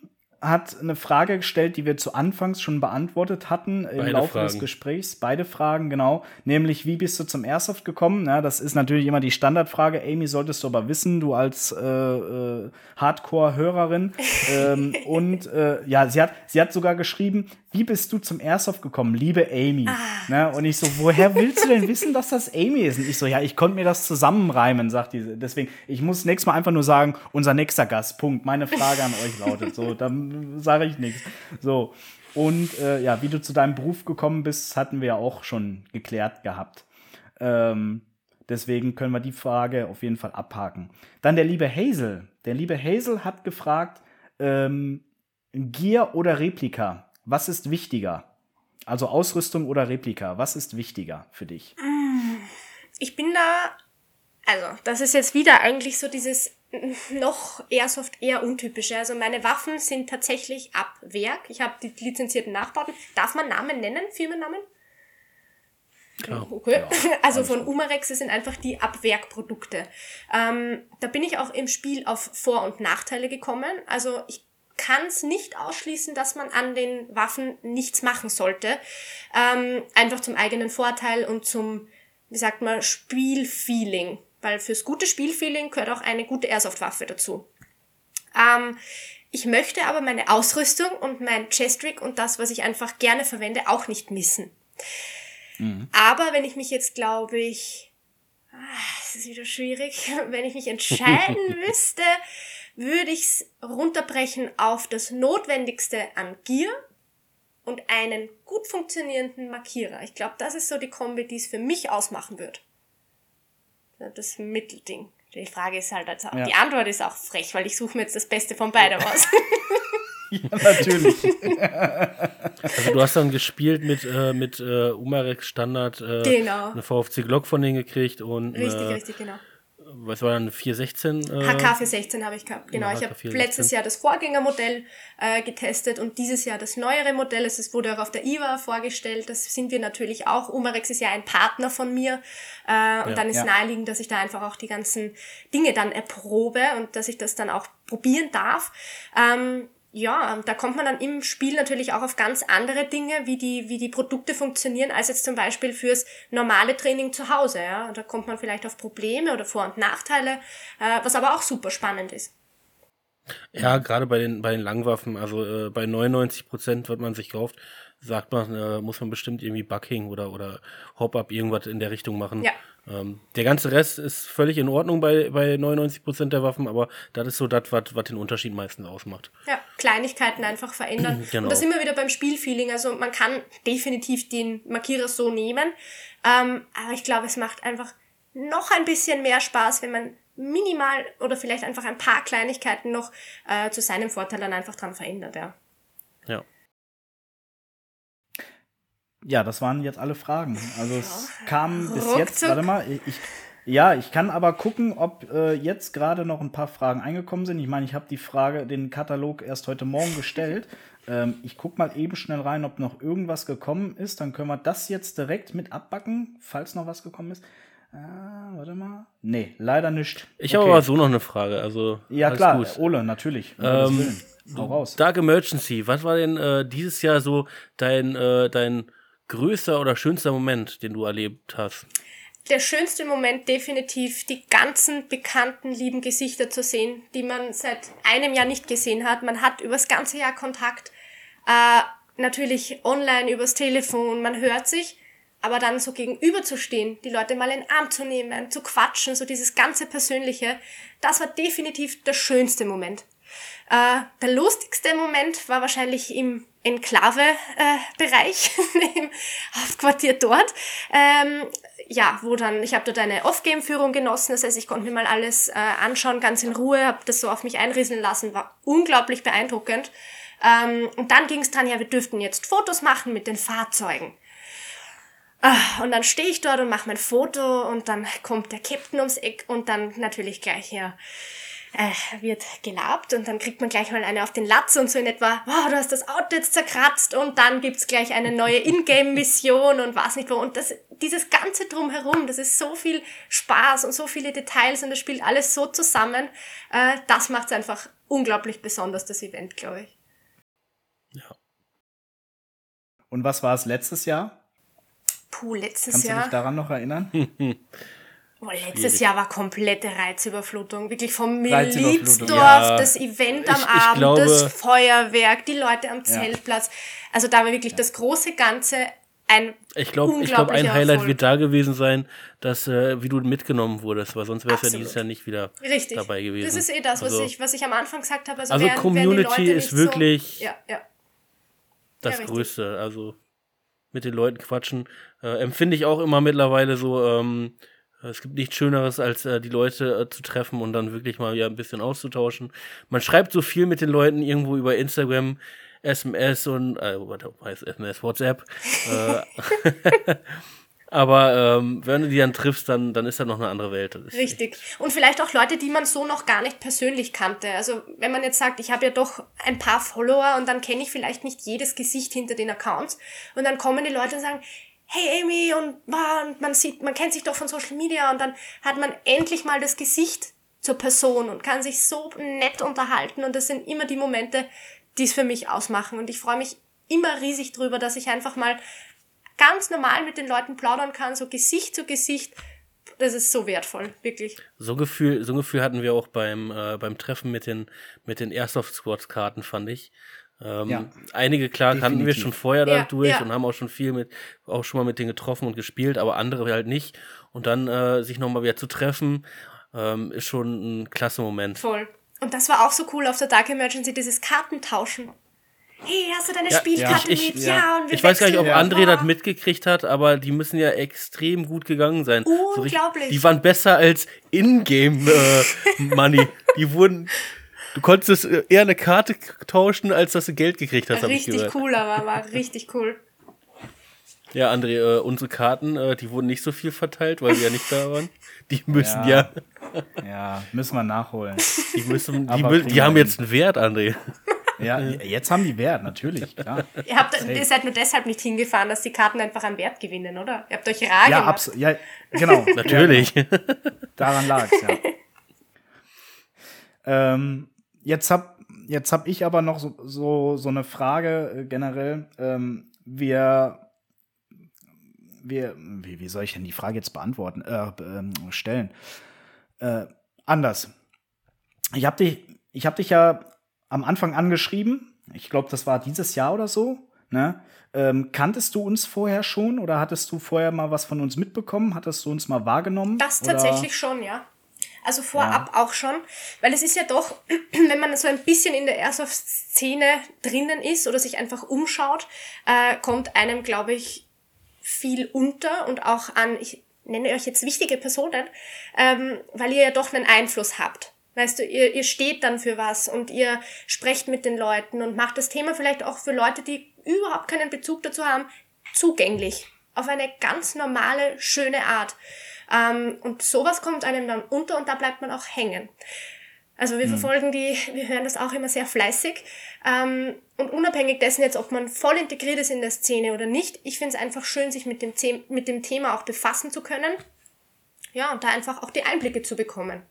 Speaker 1: hat eine Frage gestellt, die wir zu Anfangs schon beantwortet hatten im Beide Laufe Fragen. des Gesprächs. Beide Fragen, genau. Nämlich, wie bist du zum Airsoft gekommen? Ja, das ist natürlich immer die Standardfrage. Amy, solltest du aber wissen, du als äh, äh, Hardcore-Hörerin. ähm, und äh, ja, sie hat, sie hat sogar geschrieben, wie bist du zum Airsoft gekommen, liebe Amy? Ah. Ne? Und ich so, woher willst du denn wissen, dass das Amy ist? Und ich so, ja, ich konnte mir das zusammenreimen, sagt die. Deswegen, ich muss nächstes Mal einfach nur sagen, unser nächster Gast, Punkt. Meine Frage an euch lautet so, dann sage ich nichts. So. Und äh, ja, wie du zu deinem Beruf gekommen bist, hatten wir ja auch schon geklärt gehabt. Ähm, deswegen können wir die Frage auf jeden Fall abhaken. Dann der liebe Hazel. Der liebe Hazel hat gefragt, ähm, Gear oder Replika? Was ist wichtiger? Also Ausrüstung oder Replika, was ist wichtiger für dich?
Speaker 3: Ich bin da, also das ist jetzt wieder eigentlich so dieses noch Airsoft eher untypische. Also meine Waffen sind tatsächlich ab Werk. Ich habe die lizenzierten Nachbauten. Darf man Namen nennen, Firmennamen?
Speaker 2: Klar.
Speaker 3: Okay. Ja, also von Umarex sind einfach die Abwerkprodukte. Ähm, da bin ich auch im Spiel auf Vor- und Nachteile gekommen. Also ich kann es nicht ausschließen, dass man an den Waffen nichts machen sollte. Ähm, einfach zum eigenen Vorteil und zum, wie sagt man, Spielfeeling. Weil fürs gute Spielfeeling gehört auch eine gute Airsoft-Waffe dazu. Ähm, ich möchte aber meine Ausrüstung und mein Chest-Rig und das, was ich einfach gerne verwende, auch nicht missen. Mhm. Aber wenn ich mich jetzt, glaube ich, ah, es ist wieder schwierig, wenn ich mich entscheiden müsste, würde ich es runterbrechen auf das Notwendigste an Gear und einen gut funktionierenden Markierer. Ich glaube, das ist so die Kombi, die es für mich ausmachen wird. Das Mittelding. Die Frage ist halt, also ja. die Antwort ist auch frech, weil ich suche mir jetzt das Beste von beidem aus.
Speaker 1: ja, natürlich.
Speaker 2: also du hast dann gespielt mit, äh, mit äh, Umarex Standard äh,
Speaker 3: genau.
Speaker 2: eine VFC Glock von denen gekriegt und
Speaker 3: richtig, äh, richtig, genau
Speaker 2: was war dann 416?
Speaker 3: Äh, HK 416 habe ich gehabt, genau. Ja, ich habe letztes Jahr das Vorgängermodell äh, getestet und dieses Jahr das neuere Modell. Es wurde auch auf der IWA vorgestellt. Das sind wir natürlich auch. Umarex ist ja ein Partner von mir äh, und ja, dann ist ja. naheliegend, dass ich da einfach auch die ganzen Dinge dann erprobe und dass ich das dann auch probieren darf. Ähm, ja, da kommt man dann im Spiel natürlich auch auf ganz andere Dinge, wie die, wie die Produkte funktionieren, als jetzt zum Beispiel fürs normale Training zu Hause. Ja. Da kommt man vielleicht auf Probleme oder Vor- und Nachteile, äh, was aber auch super spannend ist.
Speaker 2: Ja, gerade bei den, bei den Langwaffen, also äh, bei 99 Prozent, was man sich kauft, sagt man, äh, muss man bestimmt irgendwie Bucking oder, oder Hop-Up irgendwas in der Richtung machen.
Speaker 3: Ja.
Speaker 2: Ähm, der ganze Rest ist völlig in Ordnung bei, bei 99 Prozent der Waffen, aber das ist so das, was den Unterschied meistens ausmacht.
Speaker 3: Ja, Kleinigkeiten einfach verändern. genau. Und das immer wieder beim Spielfeeling. Also man kann definitiv den Markierer so nehmen, ähm, aber ich glaube, es macht einfach noch ein bisschen mehr Spaß, wenn man minimal oder vielleicht einfach ein paar Kleinigkeiten noch äh, zu seinem Vorteil dann einfach dran verändert. Ja.
Speaker 2: Ja,
Speaker 1: das waren jetzt alle Fragen. Also es kam bis jetzt, warte mal, ich, ja, ich kann aber gucken, ob äh, jetzt gerade noch ein paar Fragen eingekommen sind. Ich meine, ich habe die Frage, den Katalog erst heute Morgen gestellt. ähm, ich gucke mal eben schnell rein, ob noch irgendwas gekommen ist. Dann können wir das jetzt direkt mit abbacken, falls noch was gekommen ist. Äh, warte mal. Nee, leider nicht.
Speaker 2: Ich okay. habe aber so noch eine Frage. Also,
Speaker 1: ja, klar, gut. Ole, natürlich.
Speaker 2: Ähm, Hau raus. Dark Emergency, was war denn äh, dieses Jahr so dein, äh, dein größter oder schönster Moment, den du erlebt hast?
Speaker 3: Der schönste Moment definitiv, die ganzen bekannten, lieben Gesichter zu sehen, die man seit einem Jahr nicht gesehen hat. Man hat übers ganze Jahr Kontakt, äh, natürlich online, übers Telefon, man hört sich aber dann so gegenüber zu stehen, die Leute mal in den Arm zu nehmen, zu quatschen, so dieses ganze Persönliche, das war definitiv der schönste Moment. Äh, der lustigste Moment war wahrscheinlich im Enklave-Bereich, äh, im Hauptquartier dort. Ähm, ja, wo dann, ich habe dort eine Off-Game-Führung genossen, das heißt, ich konnte mir mal alles äh, anschauen, ganz in Ruhe, habe das so auf mich einrieseln lassen, war unglaublich beeindruckend. Ähm, und dann ging es dran, ja, wir dürften jetzt Fotos machen mit den Fahrzeugen. Ah, und dann stehe ich dort und mache mein Foto und dann kommt der Captain ums Eck und dann natürlich gleich ja äh, wird gelabt und dann kriegt man gleich mal eine auf den Latz und so in etwa, wow, du hast das Auto jetzt zerkratzt und dann gibt's gleich eine neue Ingame-Mission und was nicht wo. Und das, dieses ganze Drumherum, das ist so viel Spaß und so viele Details und das spielt alles so zusammen. Äh, das macht's einfach unglaublich besonders, das Event, glaube ich.
Speaker 2: Ja.
Speaker 1: Und was war es letztes Jahr?
Speaker 3: Puh, letztes
Speaker 1: Kannst
Speaker 3: Jahr.
Speaker 1: du dich daran noch erinnern?
Speaker 3: Oh, letztes Jahr war komplette Reizüberflutung. Wirklich vom Milizdorf,
Speaker 2: ja.
Speaker 3: das Event am
Speaker 2: Ich- ich
Speaker 3: Abend,
Speaker 2: glaube-
Speaker 3: das Feuerwerk, die Leute am
Speaker 1: Ja.
Speaker 3: Zeltplatz. Also da war wirklich das große Ganze ein
Speaker 2: Ich glaube, ich glaube, ein Highlight
Speaker 3: Erfolg.
Speaker 2: wird da gewesen sein, dass äh, wie du mitgenommen wurdest, weil sonst wärst du ja dieses Jahr nicht wieder
Speaker 3: Richtig.
Speaker 2: dabei gewesen.
Speaker 3: Das ist eh das, was,
Speaker 2: Also,
Speaker 3: ich, was ich am Anfang gesagt habe. Also,
Speaker 2: Also
Speaker 3: wären
Speaker 2: Community
Speaker 3: Leute
Speaker 2: ist wirklich-
Speaker 3: So, ja, ja.
Speaker 2: das
Speaker 3: Ja.
Speaker 2: Größte. Also mit den Leuten quatschen. Äh, empfinde ich auch immer mittlerweile so, ähm, es gibt nichts Schöneres, als äh, die Leute äh, zu treffen und dann wirklich mal ja, ein bisschen auszutauschen. Man schreibt so viel mit den Leuten irgendwo über Instagram, SMS und äh, was SMS, WhatsApp. äh, aber ähm, wenn du die dann triffst, dann, dann ist das noch eine andere Welt.
Speaker 3: Richtig. Und vielleicht auch Leute, die man so noch gar nicht persönlich kannte. Also wenn man jetzt sagt, ich habe ja doch ein paar Follower und dann kenne ich vielleicht nicht jedes Gesicht hinter den Accounts und dann kommen die Leute und sagen, hey Amy und, und man sieht, man kennt sich doch von Social Media und dann hat man endlich mal das Gesicht zur Person und kann sich so nett unterhalten und das sind immer die Momente, die es für mich ausmachen und ich freue mich immer riesig drüber, dass ich einfach mal ganz normal mit den Leuten plaudern kann, so Gesicht zu Gesicht. Das ist so wertvoll, wirklich.
Speaker 2: So Gefühl, so ein Gefühl hatten wir auch beim, äh, beim Treffen mit den, mit den Airsoft Squad Karten, fand ich. Ähm,
Speaker 1: Ja.
Speaker 2: Einige, klar, kannten wir
Speaker 1: Definitiv.
Speaker 2: schon vorher
Speaker 3: Ja,
Speaker 2: dadurch
Speaker 3: ja.
Speaker 2: und haben auch schon viel mit, auch schon mal mit denen getroffen und gespielt, aber andere halt nicht. Und dann äh, sich nochmal wieder zu treffen, ähm, ist schon ein klasse Moment.
Speaker 3: Voll. Und das war auch so cool auf der Dark Emergency, dieses Kartentauschen. Hey, hast du deine
Speaker 2: Ja,
Speaker 3: Spielkarte
Speaker 2: ich- ich-
Speaker 3: mit?
Speaker 1: ja.
Speaker 3: Ja, und wir
Speaker 2: Ich weiß gar nicht, ob. André
Speaker 3: Ja.
Speaker 2: das mitgekriegt hat, aber die müssen ja extrem gut gegangen sein. So richtig-
Speaker 3: Unglaublich.
Speaker 2: die waren besser als In-Game-Money. die wurden. Du konntest äh, eher eine Karte tauschen, als dass du Geld gekriegt hast,
Speaker 3: Richtig cool, aber war richtig cool.
Speaker 2: Ja, André, äh, unsere Karten, äh, die wurden nicht so viel verteilt, weil wir ja nicht da waren. Die müssen ja,
Speaker 1: Ja. Ja, müssen wir nachholen.
Speaker 2: die müssen, die, mü- die haben jetzt einen Wert, André.
Speaker 1: Ja, jetzt haben die Wert, natürlich, klar.
Speaker 3: Ihr, habt, ihr seid nur deshalb nicht hingefahren, dass die Karten einfach an Wert gewinnen, oder? Ihr habt euch rar
Speaker 1: Ja,
Speaker 3: gemacht.
Speaker 1: absolut. Ja, genau.
Speaker 2: Natürlich.
Speaker 1: Ja, genau. Daran lag es, ja. ähm, jetzt hab, jetzt hab ich aber noch so, so, so eine Frage äh, generell. Ähm, wir, wir, wie, wie soll ich denn die Frage jetzt beantworten, äh, ähm, stellen? Äh, anders. Ich habe dich, ich hab dich ja am Anfang angeschrieben. Ich glaube, das war dieses Jahr oder so. Ne? Ähm, kanntest du uns vorher schon oder hattest du vorher mal was von uns mitbekommen? Hattest du uns mal wahrgenommen?
Speaker 3: Das
Speaker 1: oder?
Speaker 3: tatsächlich schon, ja. Also vorab auch schon, weil es ist ja doch, wenn man so ein bisschen in der Airsoft-Szene drinnen ist oder sich einfach umschaut, äh, kommt einem, glaube ich, viel unter und auch an, ich nenne euch jetzt wichtige Personen, ähm, weil ihr ja doch einen Einfluss habt. Weißt du, ihr, ihr steht dann für was und ihr sprecht mit den Leuten und macht das Thema vielleicht auch für Leute, die überhaupt keinen Bezug dazu haben, zugänglich. Auf eine ganz normale, schöne Art. Ähm, und sowas kommt einem dann unter und da bleibt man auch hängen. Also wir verfolgen die, wir hören das auch immer sehr fleißig. Ähm, und unabhängig dessen jetzt, ob man voll integriert ist in der Szene oder nicht, ich finde es einfach schön, sich mit dem, mit dem Thema auch befassen zu können. Ja, und da einfach auch die Einblicke zu bekommen.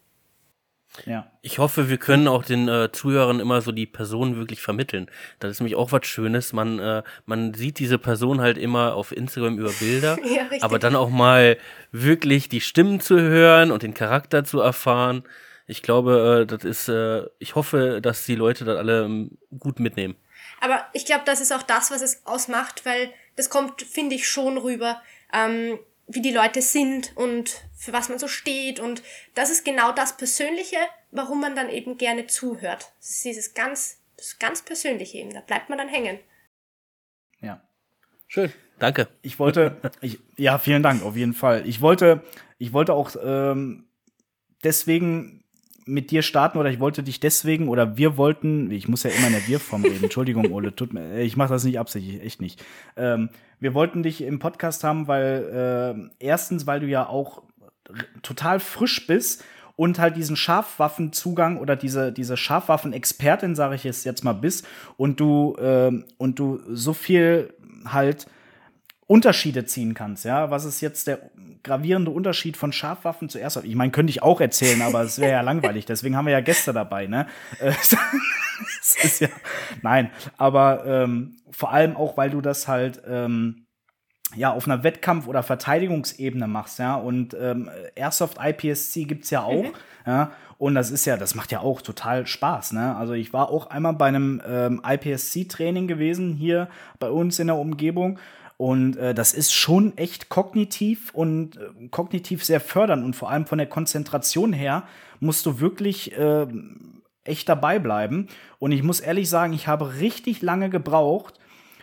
Speaker 1: Ja.
Speaker 2: Ich hoffe, wir können auch den äh, Zuhörern immer so die Person wirklich vermitteln. Das ist nämlich auch was Schönes. Man, äh, man sieht diese Person halt immer auf Instagram über Bilder,
Speaker 3: Ja, richtig.
Speaker 2: aber dann auch mal wirklich die Stimmen zu hören und den Charakter zu erfahren. Ich glaube, äh, das ist, äh, ich hoffe, dass die Leute das alle ähm, gut mitnehmen.
Speaker 3: Aber ich glaube, das ist auch das, was es ausmacht, weil das kommt, finde ich, schon rüber. ähm, wie die Leute sind und für was man so steht. Und das ist genau das Persönliche, warum man dann eben gerne zuhört. Das ist dieses ganz, das ganz Persönliche eben. Da bleibt man dann hängen.
Speaker 1: Ja.
Speaker 2: Schön. Danke.
Speaker 1: Ich wollte, ich, ja, vielen Dank, auf jeden Fall. Ich wollte, ich wollte auch ähm, deswegen mit dir starten oder ich wollte dich deswegen oder wir wollten, ich muss ja immer in der Wir-Form reden, Entschuldigung, Ole, tut mir, ich mache das nicht absichtlich, echt nicht. Ähm, wir wollten dich im Podcast haben, weil äh, erstens, weil du ja auch total frisch bist und halt diesen Scharfwaffenzugang oder diese, diese Scharfwaffen-Expertin, sage ich es jetzt mal, bist und du, äh, und du so viel halt Unterschiede ziehen kannst, ja. Was ist jetzt der gravierende Unterschied von Scharfwaffen zu Airsoft? Ich meine, könnte ich auch erzählen, aber es wäre ja langweilig. Deswegen haben wir ja Gäste dabei, ne? es ist ja, nein, aber ähm, vor allem auch, weil du das halt ähm, ja auf einer Wettkampf- oder Verteidigungsebene machst, ja. Und ähm, Airsoft IPSC gibt's ja auch, mhm. ja. Und das ist ja, das macht ja auch total Spaß, ne? Also ich war auch einmal bei einem ähm, IPSC-Training gewesen hier bei uns in der Umgebung. Und äh, das ist schon echt kognitiv und äh, kognitiv sehr fördernd und vor allem von der Konzentration her musst du wirklich äh, echt dabei bleiben. Und ich muss ehrlich sagen, ich habe richtig lange gebraucht.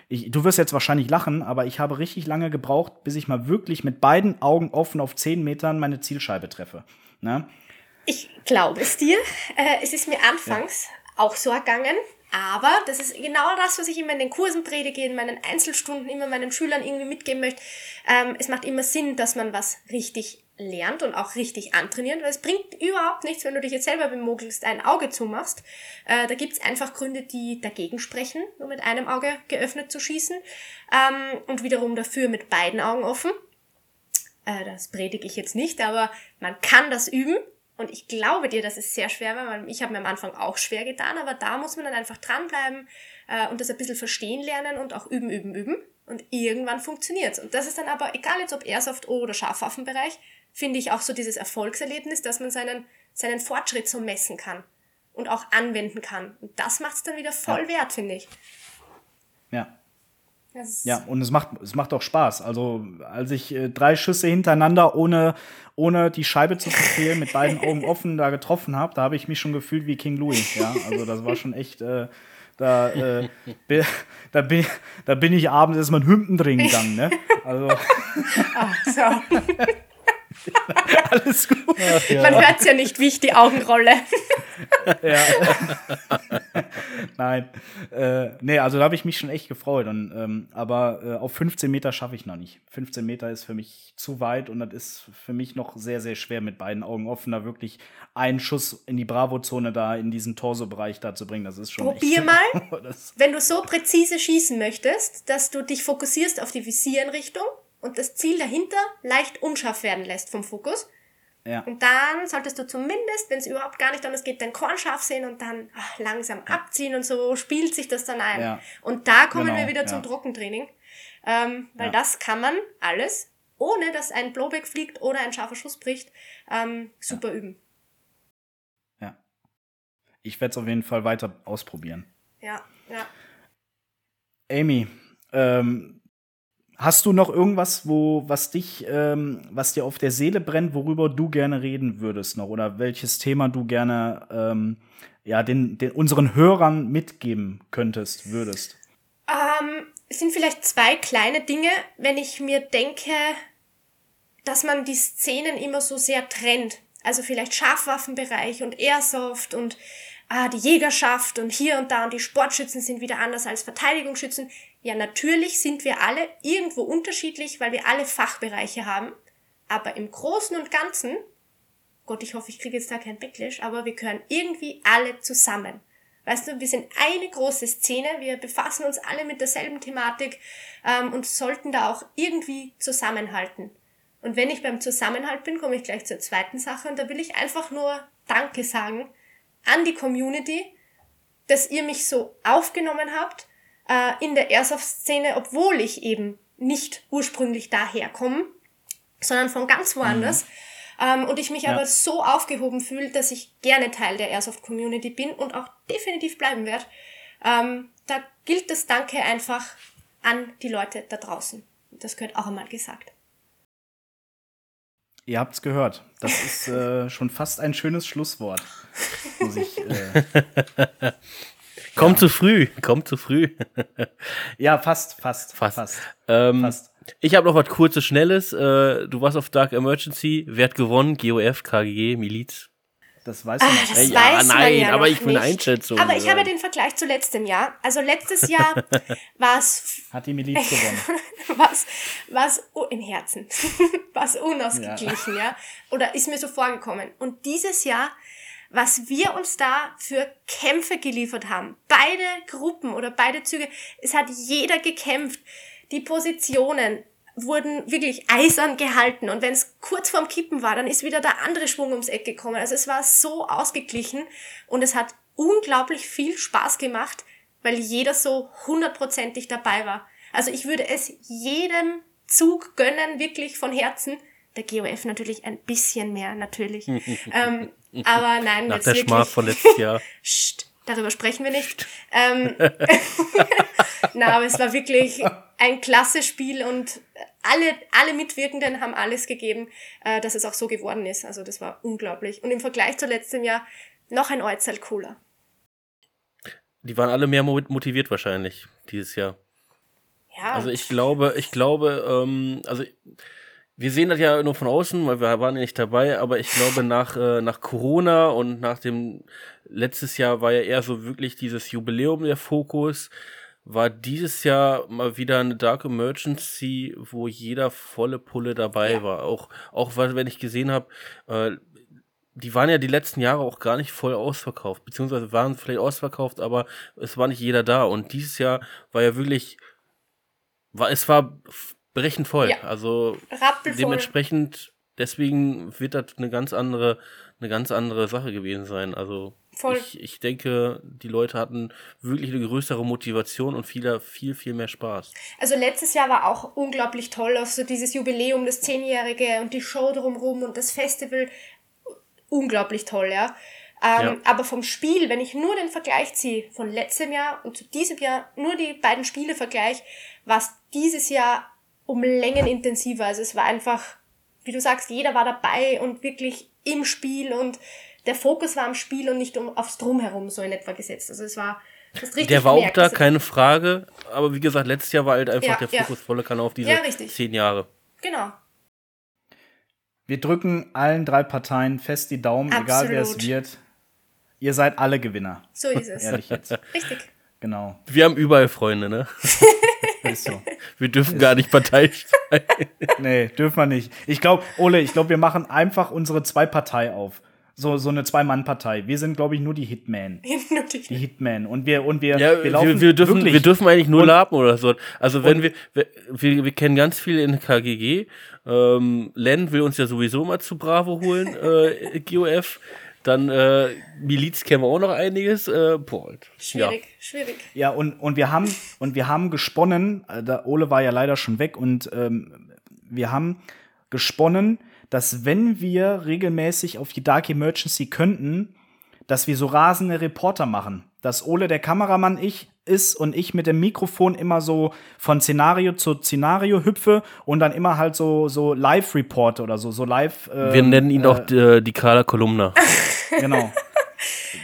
Speaker 1: Ich, du wirst jetzt wahrscheinlich lachen, aber ich habe richtig lange gebraucht, bis ich mal wirklich mit beiden Augen offen auf 10 Metern meine Zielscheibe treffe. Ne?
Speaker 3: Ich glaube es dir. Äh, es ist mir anfangs ja. auch so ergangen. Aber das ist genau das, was ich immer in den Kursen predige, in meinen Einzelstunden immer meinen Schülern irgendwie mitgeben möchte. Ähm, es macht immer Sinn, dass man was richtig lernt und auch richtig antrainiert, weil es bringt überhaupt nichts, wenn du dich jetzt selber bemogelst, ein Auge zumachst. Äh, da gibt's einfach Gründe, die dagegen sprechen, nur mit einem Auge geöffnet zu schießen ähm, und wiederum dafür mit beiden Augen offen. Äh, das predige ich jetzt nicht, aber man kann das üben und ich glaube dir, dass es sehr schwer war, weil ich habe mir am Anfang auch schwer getan, aber da muss man dann einfach dranbleiben äh, und das ein bisschen verstehen lernen und auch üben, üben, üben. Und irgendwann funktioniert's. Und das ist dann aber, egal jetzt ob Airsoft oder Scharfwaffenbereich, finde ich auch so dieses Erfolgserlebnis, dass man seinen, seinen Fortschritt so messen kann und auch anwenden kann. Und das macht's dann wieder voll ja. wert, finde ich.
Speaker 1: Ja, ja, und es macht, es macht auch Spaß. Also, als ich äh, drei Schüsse hintereinander ohne, ohne die Scheibe zu verfehlen, mit beiden Augen offen da getroffen habe, da habe ich mich schon gefühlt wie King Louis. Ja, also das war schon echt. Äh, da, äh, da, bin, da bin ich abends erstmal Hümpen drin gegangen. Ne? Also.
Speaker 3: Ach so. Alles gut. Ach, ja. Man hört es ja nicht, wie ich die Augen rolle. ja.
Speaker 1: Nein. Äh, nee, also da habe ich mich schon echt gefreut. Und, ähm, aber äh, auf 15 Meter schaffe ich noch nicht. 15 Meter ist für mich zu weit und das ist für mich noch sehr, sehr schwer mit beiden Augen offen, da wirklich einen Schuss in die Bravo-Zone da, in diesen Torso-Bereich da zu bringen. Das ist schon.
Speaker 3: Probier echt, mal, wenn du so präzise schießen möchtest, dass du dich fokussierst auf die Visiereinrichtung und das Ziel dahinter leicht unscharf werden lässt vom Fokus. Ja. Und dann solltest du zumindest, wenn es überhaupt gar nicht anders geht, dein Korn scharf sehen und dann ach, langsam ja. abziehen und so spielt sich das dann ein. Ja. Und da kommen genau, wir wieder zum Trockentraining, ähm, weil das kann man alles, ohne dass ein Blowback fliegt oder ein scharfer Schuss bricht, ähm, super üben.
Speaker 1: Ja. Ich werde es auf jeden Fall weiter ausprobieren.
Speaker 3: Ja, ja.
Speaker 1: Amy, ähm, Hast du noch irgendwas, wo, was dich, ähm, was dir auf der Seele brennt, worüber du gerne reden würdest noch? Oder welches Thema du gerne ähm, ja, den, den unseren Hörern mitgeben könntest, würdest?
Speaker 3: Ähm, es sind vielleicht zwei kleine Dinge, wenn ich mir denke, dass man die Szenen immer so sehr trennt. Also vielleicht Scharfwaffenbereich und Airsoft und ah, die Jägerschaft und hier und da und die Sportschützen sind wieder anders als Verteidigungsschützen. Ja, natürlich sind wir alle irgendwo unterschiedlich, weil wir alle Fachbereiche haben. Aber im Großen und Ganzen, Gott, ich hoffe, ich kriege jetzt da kein Backlash, aber wir gehören irgendwie alle zusammen. Weißt du, wir sind eine große Szene, wir befassen uns alle mit derselben Thematik ähm, und sollten da auch irgendwie zusammenhalten. Und wenn ich beim Zusammenhalt bin, komme ich gleich zur zweiten Sache und da will ich einfach nur Danke sagen an die Community, dass ihr mich so aufgenommen habt äh, in der Airsoft-Szene, obwohl ich eben nicht ursprünglich daherkomme, sondern von ganz woanders. Mhm. Ähm, und ich mich ja. aber so aufgehoben fühle, dass ich gerne Teil der Airsoft-Community bin und auch definitiv bleiben werde. Ähm, da gilt das Danke einfach an die Leute da draußen. Das gehört auch einmal gesagt.
Speaker 1: Ihr habt's gehört. Das ist äh, schon fast ein schönes Schlusswort. Muss ich, äh,
Speaker 2: Kommt zu früh, kommt zu früh.
Speaker 1: ja, fast, fast,
Speaker 2: Fast.
Speaker 1: fast.
Speaker 2: Ähm,
Speaker 1: Fast.
Speaker 2: Ich habe noch was kurzes, schnelles. Äh, du warst auf Dark Emergency. Wer hat gewonnen? GOF, KGG, Miliz.
Speaker 1: Das weiß ich
Speaker 3: Ah,
Speaker 1: nicht.
Speaker 3: das
Speaker 2: Ja,
Speaker 3: weiß man
Speaker 2: nein,
Speaker 3: ja
Speaker 2: aber
Speaker 3: noch
Speaker 2: ich will eine
Speaker 3: nicht.
Speaker 2: Einschätzung
Speaker 3: Aber ich habe ja
Speaker 2: sagen.
Speaker 3: den Vergleich zu letztem Jahr. Also letztes Jahr war es
Speaker 1: Hat die Miliz gewonnen.
Speaker 3: was, was oh, im Herzen, was unausgeglichen, ja. Oder ist mir so vorgekommen. Und dieses Jahr, was wir uns da für Kämpfe geliefert haben, beide Gruppen oder beide Züge, es hat jeder gekämpft. Die Positionen wurden wirklich eisern gehalten. Und wenn es kurz vorm Kippen war, dann ist wieder der andere Schwung ums Eck gekommen. Also es war so ausgeglichen und es hat unglaublich viel Spaß gemacht, weil jeder so hundertprozentig dabei war. Also ich würde es jedem Zug gönnen, wirklich von Herzen. Der GOF natürlich ein bisschen mehr, natürlich. ähm, aber nein,
Speaker 2: Nach der. Schmach von letztes Jahr.
Speaker 3: Psst, darüber sprechen wir nicht. Ähm, na, aber es war wirklich ein klasse Spiel und alle, alle Mitwirkenden haben alles gegeben, äh, dass es auch so geworden ist. Also das war unglaublich. Und im Vergleich zu letztem Jahr noch ein Äußerl cooler.
Speaker 2: Die waren alle mehr mo- motiviert wahrscheinlich dieses Jahr.
Speaker 3: Ja,
Speaker 2: Also ich glaube, ich glaube, ähm, also wir sehen das ja nur von außen, weil wir waren ja nicht dabei, aber ich glaube nach, äh, nach Corona und nach dem letztes Jahr war ja eher so wirklich dieses Jubiläum der Fokus, war dieses Jahr mal wieder eine Dark Emergency, wo jeder volle Pulle dabei
Speaker 3: Ja.
Speaker 2: war. Auch, auch wenn ich gesehen habe, äh, die waren ja die letzten Jahre auch gar nicht voll ausverkauft, beziehungsweise waren vielleicht ausverkauft, aber es war nicht jeder da. Und dieses Jahr war ja wirklich, war, es war brechend voll.
Speaker 3: Ja.
Speaker 2: Also
Speaker 3: rappelvoll.
Speaker 2: dementsprechend, deswegen wird das eine ganz andere, eine ganz andere Sache gewesen sein. Also
Speaker 3: Voll.
Speaker 2: ich, ich denke, die Leute hatten wirklich eine größere Motivation und viel, viel, viel mehr Spaß.
Speaker 3: Also letztes Jahr war auch unglaublich toll, auch so dieses Jubiläum, das Zehnjährige und die Show drumherum und das Festival. Unglaublich toll, ja. Ähm,
Speaker 2: Ja.
Speaker 3: Aber vom Spiel, wenn ich nur den Vergleich ziehe von letztem Jahr und zu diesem Jahr, nur die beiden Spiele vergleich, war es dieses Jahr um Längen intensiver. Also es war einfach, wie du sagst, jeder war dabei und wirklich im Spiel und der Fokus war am Spiel und nicht um, aufs Drumherum so in etwa gesetzt. Also es war das ist richtig
Speaker 2: Der war auch da,
Speaker 3: dass-
Speaker 2: keine Frage. Aber wie gesagt, letztes Jahr war halt einfach
Speaker 3: Ja,
Speaker 2: der
Speaker 3: ja.
Speaker 2: Fokus volle Kanne auf diese
Speaker 3: Ja,
Speaker 2: zehn Jahre.
Speaker 3: Genau.
Speaker 1: Wir drücken allen drei Parteien fest die Daumen, egal wer es
Speaker 3: Absolut.
Speaker 1: wird. Ihr seid alle Gewinner.
Speaker 3: So ist es.
Speaker 1: Ehrlich jetzt.
Speaker 3: Richtig.
Speaker 1: Genau.
Speaker 2: Wir haben überall Freunde, ne?
Speaker 1: Ist so.
Speaker 2: Wir dürfen gar nicht parteiisch sein.
Speaker 1: Nee, dürfen wir nicht. Ich glaube, Ole, ich glaube, wir machen einfach unsere Zwei-Partei auf. So, so eine Zwei-Mann-Partei. Wir sind, glaube ich, nur die Hitman. Die Hitman. Und wir, und wir,
Speaker 2: Ja,
Speaker 1: wir laufen
Speaker 2: wir, wir, dürfen,
Speaker 1: wirklich.
Speaker 2: wir dürfen eigentlich nur
Speaker 1: Und-
Speaker 2: lapen oder so. Also wenn wir, wir, wir, wir kennen ganz viele in KGG. Ähm, Len will uns ja sowieso mal zu Bravo holen, äh, GOF. Dann äh, Miliz kennen wir auch noch einiges. Äh, boah, ja.
Speaker 3: Schwierig, schwierig.
Speaker 1: Ja, und, und wir haben, und wir haben gesponnen, äh, der Ole war ja leider schon weg, und ähm, wir haben gesponnen, dass wenn wir regelmäßig auf die Dark Emergency könnten, dass wir so rasende Reporter machen. Dass Ole der Kameramann ich ist und ich mit dem Mikrofon immer so von Szenario zu Szenario hüpfe und dann immer halt so, so Live-Report oder so, so live. äh,
Speaker 2: Wir nennen ihn
Speaker 1: äh,
Speaker 2: auch äh, die Carla Kolumna.
Speaker 1: Genau.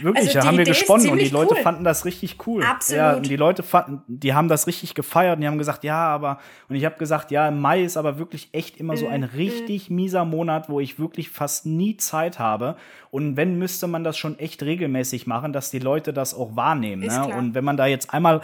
Speaker 1: Wirklich,
Speaker 3: Also
Speaker 1: da haben wir
Speaker 3: Idee
Speaker 1: gesponnen und die Leute
Speaker 3: cool.
Speaker 1: fanden das richtig cool.
Speaker 3: Absolut.
Speaker 1: Ja, und die Leute fanden, die haben das richtig gefeiert und die haben gesagt, ja, aber und ich habe gesagt, ja, im Mai ist aber wirklich echt immer so
Speaker 3: Mhm,
Speaker 1: ein richtig mieser Monat, wo ich wirklich fast nie Zeit habe und wenn müsste man das schon echt regelmäßig machen, dass die Leute das auch wahrnehmen, ne? Und wenn man da jetzt einmal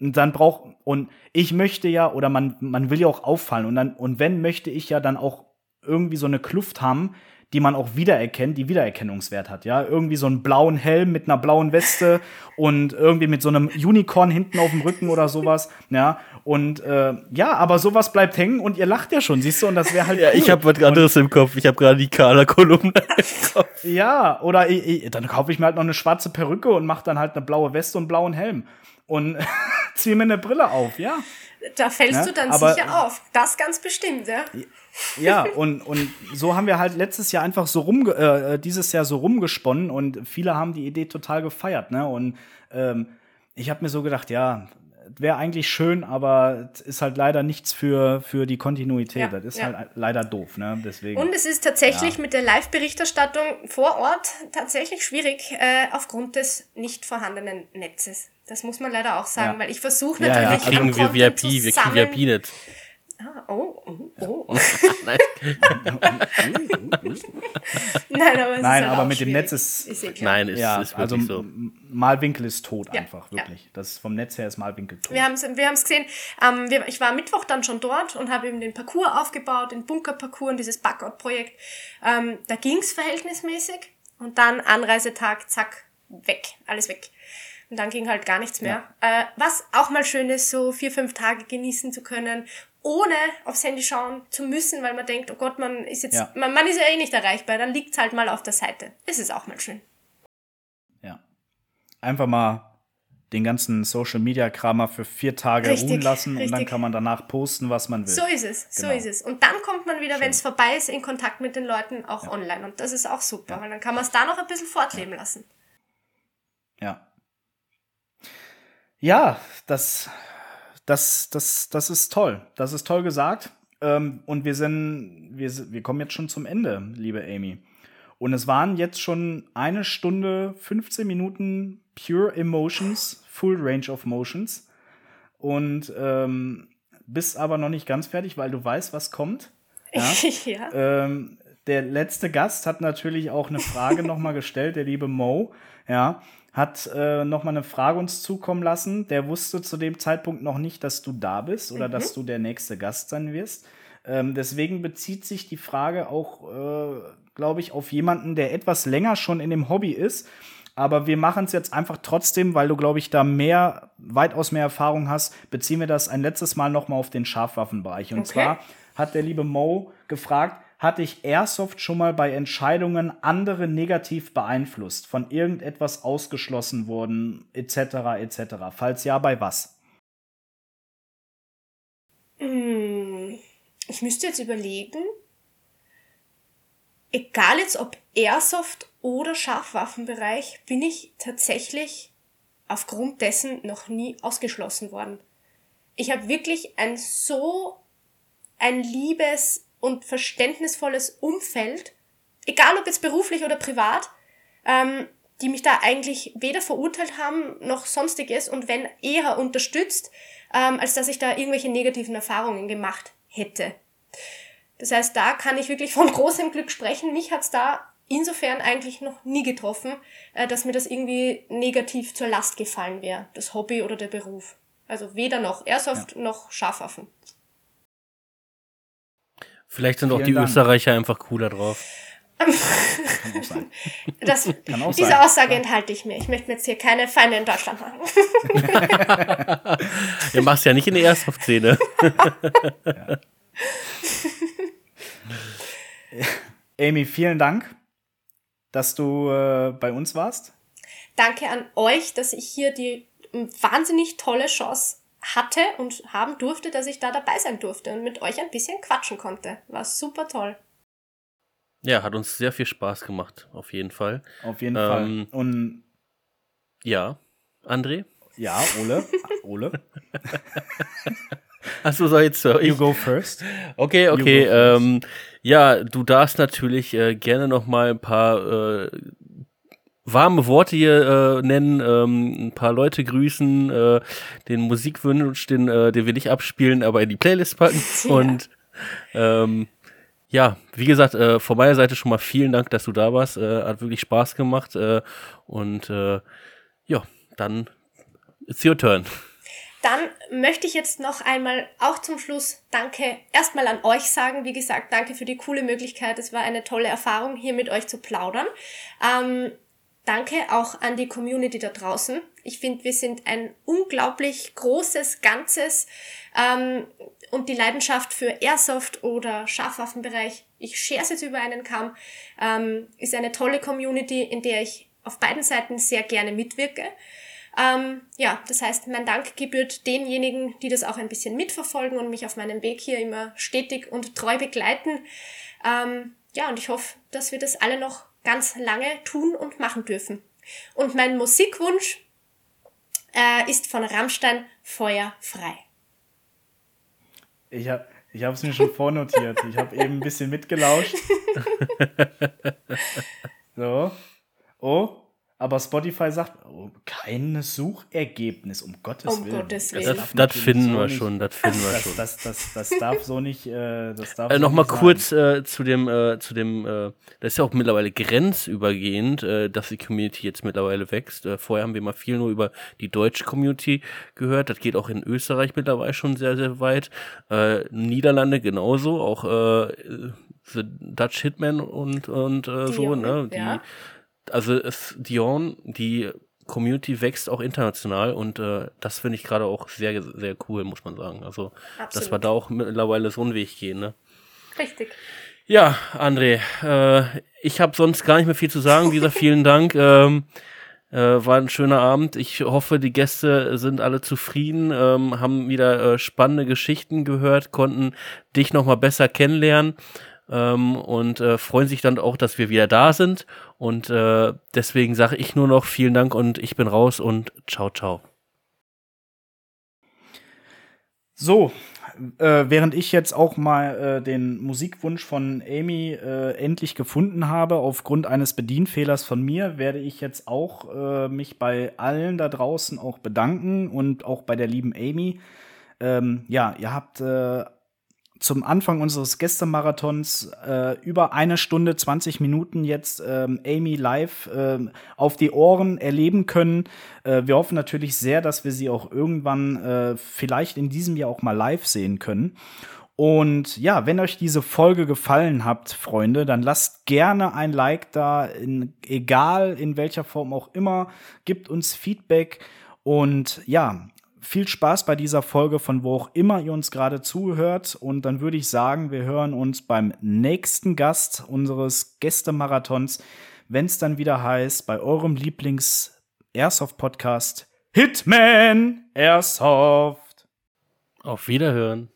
Speaker 1: und dann braucht und ich möchte ja oder man man will ja auch auffallen und dann und wenn möchte ich ja dann auch irgendwie so eine Kluft haben, die man auch wiedererkennt, die Wiedererkennungswert hat, ja, irgendwie so einen blauen Helm mit einer blauen Weste und irgendwie mit so einem Unicorn hinten auf dem Rücken oder sowas, ja, und äh, ja, aber sowas bleibt hängen und ihr lacht ja schon, siehst du, und das wäre halt
Speaker 2: Ja,
Speaker 1: cool.
Speaker 2: ich habe was anderes im Kopf. Ich habe gerade die Carla Kolumna im Kopf.
Speaker 1: Ja, oder ich, ich, dann kaufe ich mir halt noch eine schwarze Perücke und mache dann halt eine blaue Weste und einen blauen Helm und ziehe mir eine Brille auf, ja.
Speaker 3: Da fällst
Speaker 1: Ja,
Speaker 3: du dann
Speaker 1: aber-
Speaker 3: sicher auf. Das ganz bestimmt, ja.
Speaker 1: Ja, und, und so haben wir halt letztes Jahr einfach so rum, äh, dieses Jahr so rumgesponnen und viele haben die Idee total gefeiert, ne? Und ähm, ich habe mir so gedacht, ja, wäre eigentlich schön, aber es ist halt leider nichts für, für die Kontinuität.
Speaker 3: Ja,
Speaker 1: das ist
Speaker 3: ja.
Speaker 1: halt leider doof, ne? Deswegen.
Speaker 3: Und es ist tatsächlich
Speaker 1: Ja.
Speaker 3: mit der Live-Berichterstattung vor Ort tatsächlich schwierig äh, aufgrund des nicht vorhandenen Netzes. Das muss man leider auch sagen,
Speaker 1: Ja.
Speaker 3: weil ich versuche
Speaker 1: Ja, ja,
Speaker 3: natürlich
Speaker 1: also
Speaker 2: Kriegen wir VIP,
Speaker 3: zu
Speaker 2: wir kriegen
Speaker 3: sammeln.
Speaker 2: VIP nicht.
Speaker 3: Ah, oh, oh, oh.
Speaker 2: Nein.
Speaker 3: Nein, aber, es
Speaker 1: Nein,
Speaker 3: halt
Speaker 1: aber mit dem
Speaker 3: schwierig.
Speaker 1: Netz ist-
Speaker 3: ist eh.
Speaker 2: Nein, ist,
Speaker 1: ja,
Speaker 2: ist wirklich
Speaker 1: also
Speaker 2: so.
Speaker 1: Malwinkel ist tot
Speaker 3: Ja,
Speaker 1: einfach,
Speaker 3: ja.
Speaker 1: wirklich. Das ist vom Netz her ist Malwinkel tot.
Speaker 3: Wir haben es wir haben's gesehen. Ähm, wir, ich war am Mittwoch dann schon dort und habe eben den Parcours aufgebaut, den Bunkerparcours und dieses Backout-Projekt. Ähm, da ging's verhältnismäßig und dann Anreisetag, zack, weg, alles weg. Und dann ging halt gar nichts mehr. Äh, was auch mal schön ist, so vier, fünf Tage genießen zu können, ohne aufs Handy schauen zu müssen, weil man denkt, oh Gott, man ist jetzt,
Speaker 1: Ja.
Speaker 3: man, man ist ja eh nicht erreichbar, dann liegt's halt mal auf der Seite. Das ist auch mal schön.
Speaker 1: Ja. Einfach mal den ganzen Social Media Kram mal für vier Tage
Speaker 3: Richtig,
Speaker 1: ruhen lassen und dann
Speaker 3: richtig.
Speaker 1: kann man danach posten, was man will.
Speaker 3: So ist es, so
Speaker 1: Genau.
Speaker 3: ist es. Und dann kommt man wieder, wenn es vorbei ist, in Kontakt mit den Leuten auch online. Und das ist auch super, weil dann kann man es da noch ein bisschen fortleben lassen.
Speaker 1: Ja. Ja, das, das, das, das ist toll. Das ist toll gesagt. Ähm, und wir sind, wir, wir kommen jetzt schon zum Ende, liebe Amy. Und es waren jetzt schon eine Stunde, 15 Minuten Pure Emotions, Full Range of Motions. Und ähm, bist aber noch nicht ganz fertig, weil du weißt, was kommt. Ja?
Speaker 3: ja.
Speaker 1: Ähm, der letzte Gast hat natürlich auch eine Frage nochmal gestellt, der liebe Mo, ja, hat äh, nochmal eine Frage uns zukommen lassen. Der wusste zu dem Zeitpunkt noch nicht, dass du da bist oder dass du der nächste Gast sein wirst. Ähm, deswegen bezieht sich die Frage auch, äh, glaube ich, auf jemanden, der etwas länger schon in dem Hobby ist. Aber wir machen es jetzt einfach trotzdem, weil du, glaube ich, da mehr, weitaus mehr Erfahrung hast, beziehen wir das ein letztes Mal nochmal auf den Scharfwaffenbereich. Und
Speaker 3: Okay.
Speaker 1: zwar hat der liebe Mo gefragt, hatte ich Airsoft schon mal bei Entscheidungen andere negativ beeinflusst, von irgendetwas ausgeschlossen worden, etc., etc. Falls ja, bei was?
Speaker 3: Hm, Ich müsste jetzt überlegen, egal jetzt ob Airsoft oder Scharfwaffenbereich, bin ich tatsächlich aufgrund dessen noch nie ausgeschlossen worden. Ich habe wirklich ein so ein liebes und verständnisvolles Umfeld, egal ob jetzt beruflich oder privat, ähm, die mich da eigentlich weder verurteilt haben noch sonstiges und wenn eher unterstützt, ähm, als dass ich da irgendwelche negativen Erfahrungen gemacht hätte. Das heißt, da kann ich wirklich von großem Glück sprechen. Mich hat's da insofern eigentlich noch nie getroffen, äh, dass mir das irgendwie negativ zur Last gefallen wäre, das Hobby oder der Beruf. Also weder noch Airsoft noch Scharfwaffen.
Speaker 2: Vielleicht sind auch
Speaker 1: Vielen
Speaker 2: die
Speaker 1: Dank.
Speaker 2: Österreicher einfach cooler drauf.
Speaker 1: Kann auch sein.
Speaker 3: Das,
Speaker 1: Kann auch
Speaker 3: diese
Speaker 1: sein.
Speaker 3: Aussage enthalte ich mir. Ich möchte mir jetzt hier keine Feinde in Deutschland machen.
Speaker 2: Ihr machst ja nicht in der Airsoft-Szene.
Speaker 1: Amy, vielen Dank, dass du äh, bei uns warst.
Speaker 3: Danke an euch, dass ich hier die wahnsinnig tolle Chance hatte und haben durfte, dass ich da dabei sein durfte und mit euch ein bisschen quatschen konnte. War super toll.
Speaker 2: Ja, hat uns sehr viel Spaß gemacht, auf jeden Fall.
Speaker 1: Auf jeden
Speaker 2: Ähm,
Speaker 1: Fall. Und
Speaker 2: Ja, André?
Speaker 1: ja, Ole, Ole,
Speaker 2: Achso, so jetzt
Speaker 1: you
Speaker 2: ich.
Speaker 1: go first.
Speaker 2: Okay,
Speaker 1: You
Speaker 2: okay.
Speaker 1: first.
Speaker 2: Ähm, ja, du darfst natürlich äh, gerne noch mal ein paar äh, warme Worte hier äh, nennen, ähm, ein paar Leute grüßen, äh, den Musikwunsch, den, äh, den wir nicht abspielen, aber in die Playlist packen.
Speaker 3: Ja.
Speaker 2: Und ähm, ja, wie gesagt, äh, von meiner Seite schon mal vielen Dank, dass du da warst. Äh, hat wirklich Spaß gemacht. Äh, und äh, ja, dann it's your turn.
Speaker 3: Dann möchte ich jetzt noch einmal auch zum Schluss Danke erstmal an euch sagen. Wie gesagt, danke für die coole Möglichkeit. Es war eine tolle Erfahrung, hier mit euch zu plaudern. Ähm, danke auch an die Community da draußen. Ich finde, wir sind ein unglaublich großes Ganzes. Ähm, und die Leidenschaft für Airsoft oder Scharfwaffenbereich, ich es jetzt über einen Kamm, ähm, ist eine tolle Community, in der ich auf beiden Seiten sehr gerne mitwirke. Ähm, ja, das heißt, mein Dank gebührt denjenigen, die das auch ein bisschen mitverfolgen und mich auf meinem Weg hier immer stetig und treu begleiten. Ähm, ja, und ich hoffe, dass wir das alle noch ganz lange tun und machen dürfen. Und mein Musikwunsch äh, ist von Rammstein Feuerfrei.
Speaker 1: Ich habe ich es mir schon vornotiert. Ich habe eben ein bisschen mitgelauscht. so. Oh, aber Spotify sagt, oh, kein Suchergebnis, um Gottes
Speaker 3: um
Speaker 1: Willen.
Speaker 3: Gottes Willen.
Speaker 2: Das, das finden so wir nicht, schon, das finden wir
Speaker 1: das,
Speaker 2: schon.
Speaker 1: Das, das, das, das darf so nicht, äh, das darf
Speaker 2: äh,
Speaker 1: so
Speaker 2: Nochmal kurz äh, zu dem, äh, zu dem, äh, das ist ja auch mittlerweile grenzübergehend, äh, dass die Community jetzt mittlerweile wächst. Äh, vorher haben wir mal viel nur über die deutsche Community gehört. Das geht auch in Österreich mittlerweile schon sehr, sehr weit. Äh, Niederlande genauso, auch äh, The Dutch Hitman und, und äh, so, ne? Die,
Speaker 3: ja
Speaker 2: also es, Dion, die Community wächst auch international und äh, das finde ich gerade auch sehr, sehr cool, muss man sagen. Also, Absolut. dass wir da auch mittlerweile so einen Weg gehen, ne?
Speaker 3: Richtig.
Speaker 2: Ja, André, äh, ich habe sonst gar nicht mehr viel zu sagen. Dieser vielen Dank. Ähm, äh, war ein schöner Abend. Ich hoffe, die Gäste sind alle zufrieden, ähm, haben wieder äh, spannende Geschichten gehört, konnten dich noch mal besser kennenlernen ähm, und äh, freuen sich dann auch, dass wir wieder da sind. Und äh, deswegen sage ich nur noch vielen Dank und ich bin raus und ciao, ciao.
Speaker 1: So, äh, während ich jetzt auch mal äh, den Musikwunsch von Amy äh, endlich gefunden habe, aufgrund eines Bedienfehlers von mir, werde ich jetzt auch äh, mich bei allen da draußen auch bedanken und auch bei der lieben Amy. Ähm, ja, ihr habt äh, zum Anfang unseres Gästemarathons äh, über eine Stunde 20 Minuten jetzt ähm, Amy live äh, auf die Ohren erleben können. Äh, wir hoffen natürlich sehr, dass wir sie auch irgendwann äh, vielleicht in diesem Jahr auch mal live sehen können. Und ja, wenn euch diese Folge gefallen hat, Freunde, dann lasst gerne ein Like da, in, egal in welcher Form auch immer. Gebt uns Feedback. Und ja, viel Spaß bei dieser Folge, von wo auch immer ihr uns gerade zuhört. Und dann würde ich sagen, wir hören uns beim nächsten Gast unseres Gästemarathons, wenn es dann wieder heißt, bei eurem Lieblings-Airsoft-Podcast Hitman Airsoft.
Speaker 2: Auf Wiederhören.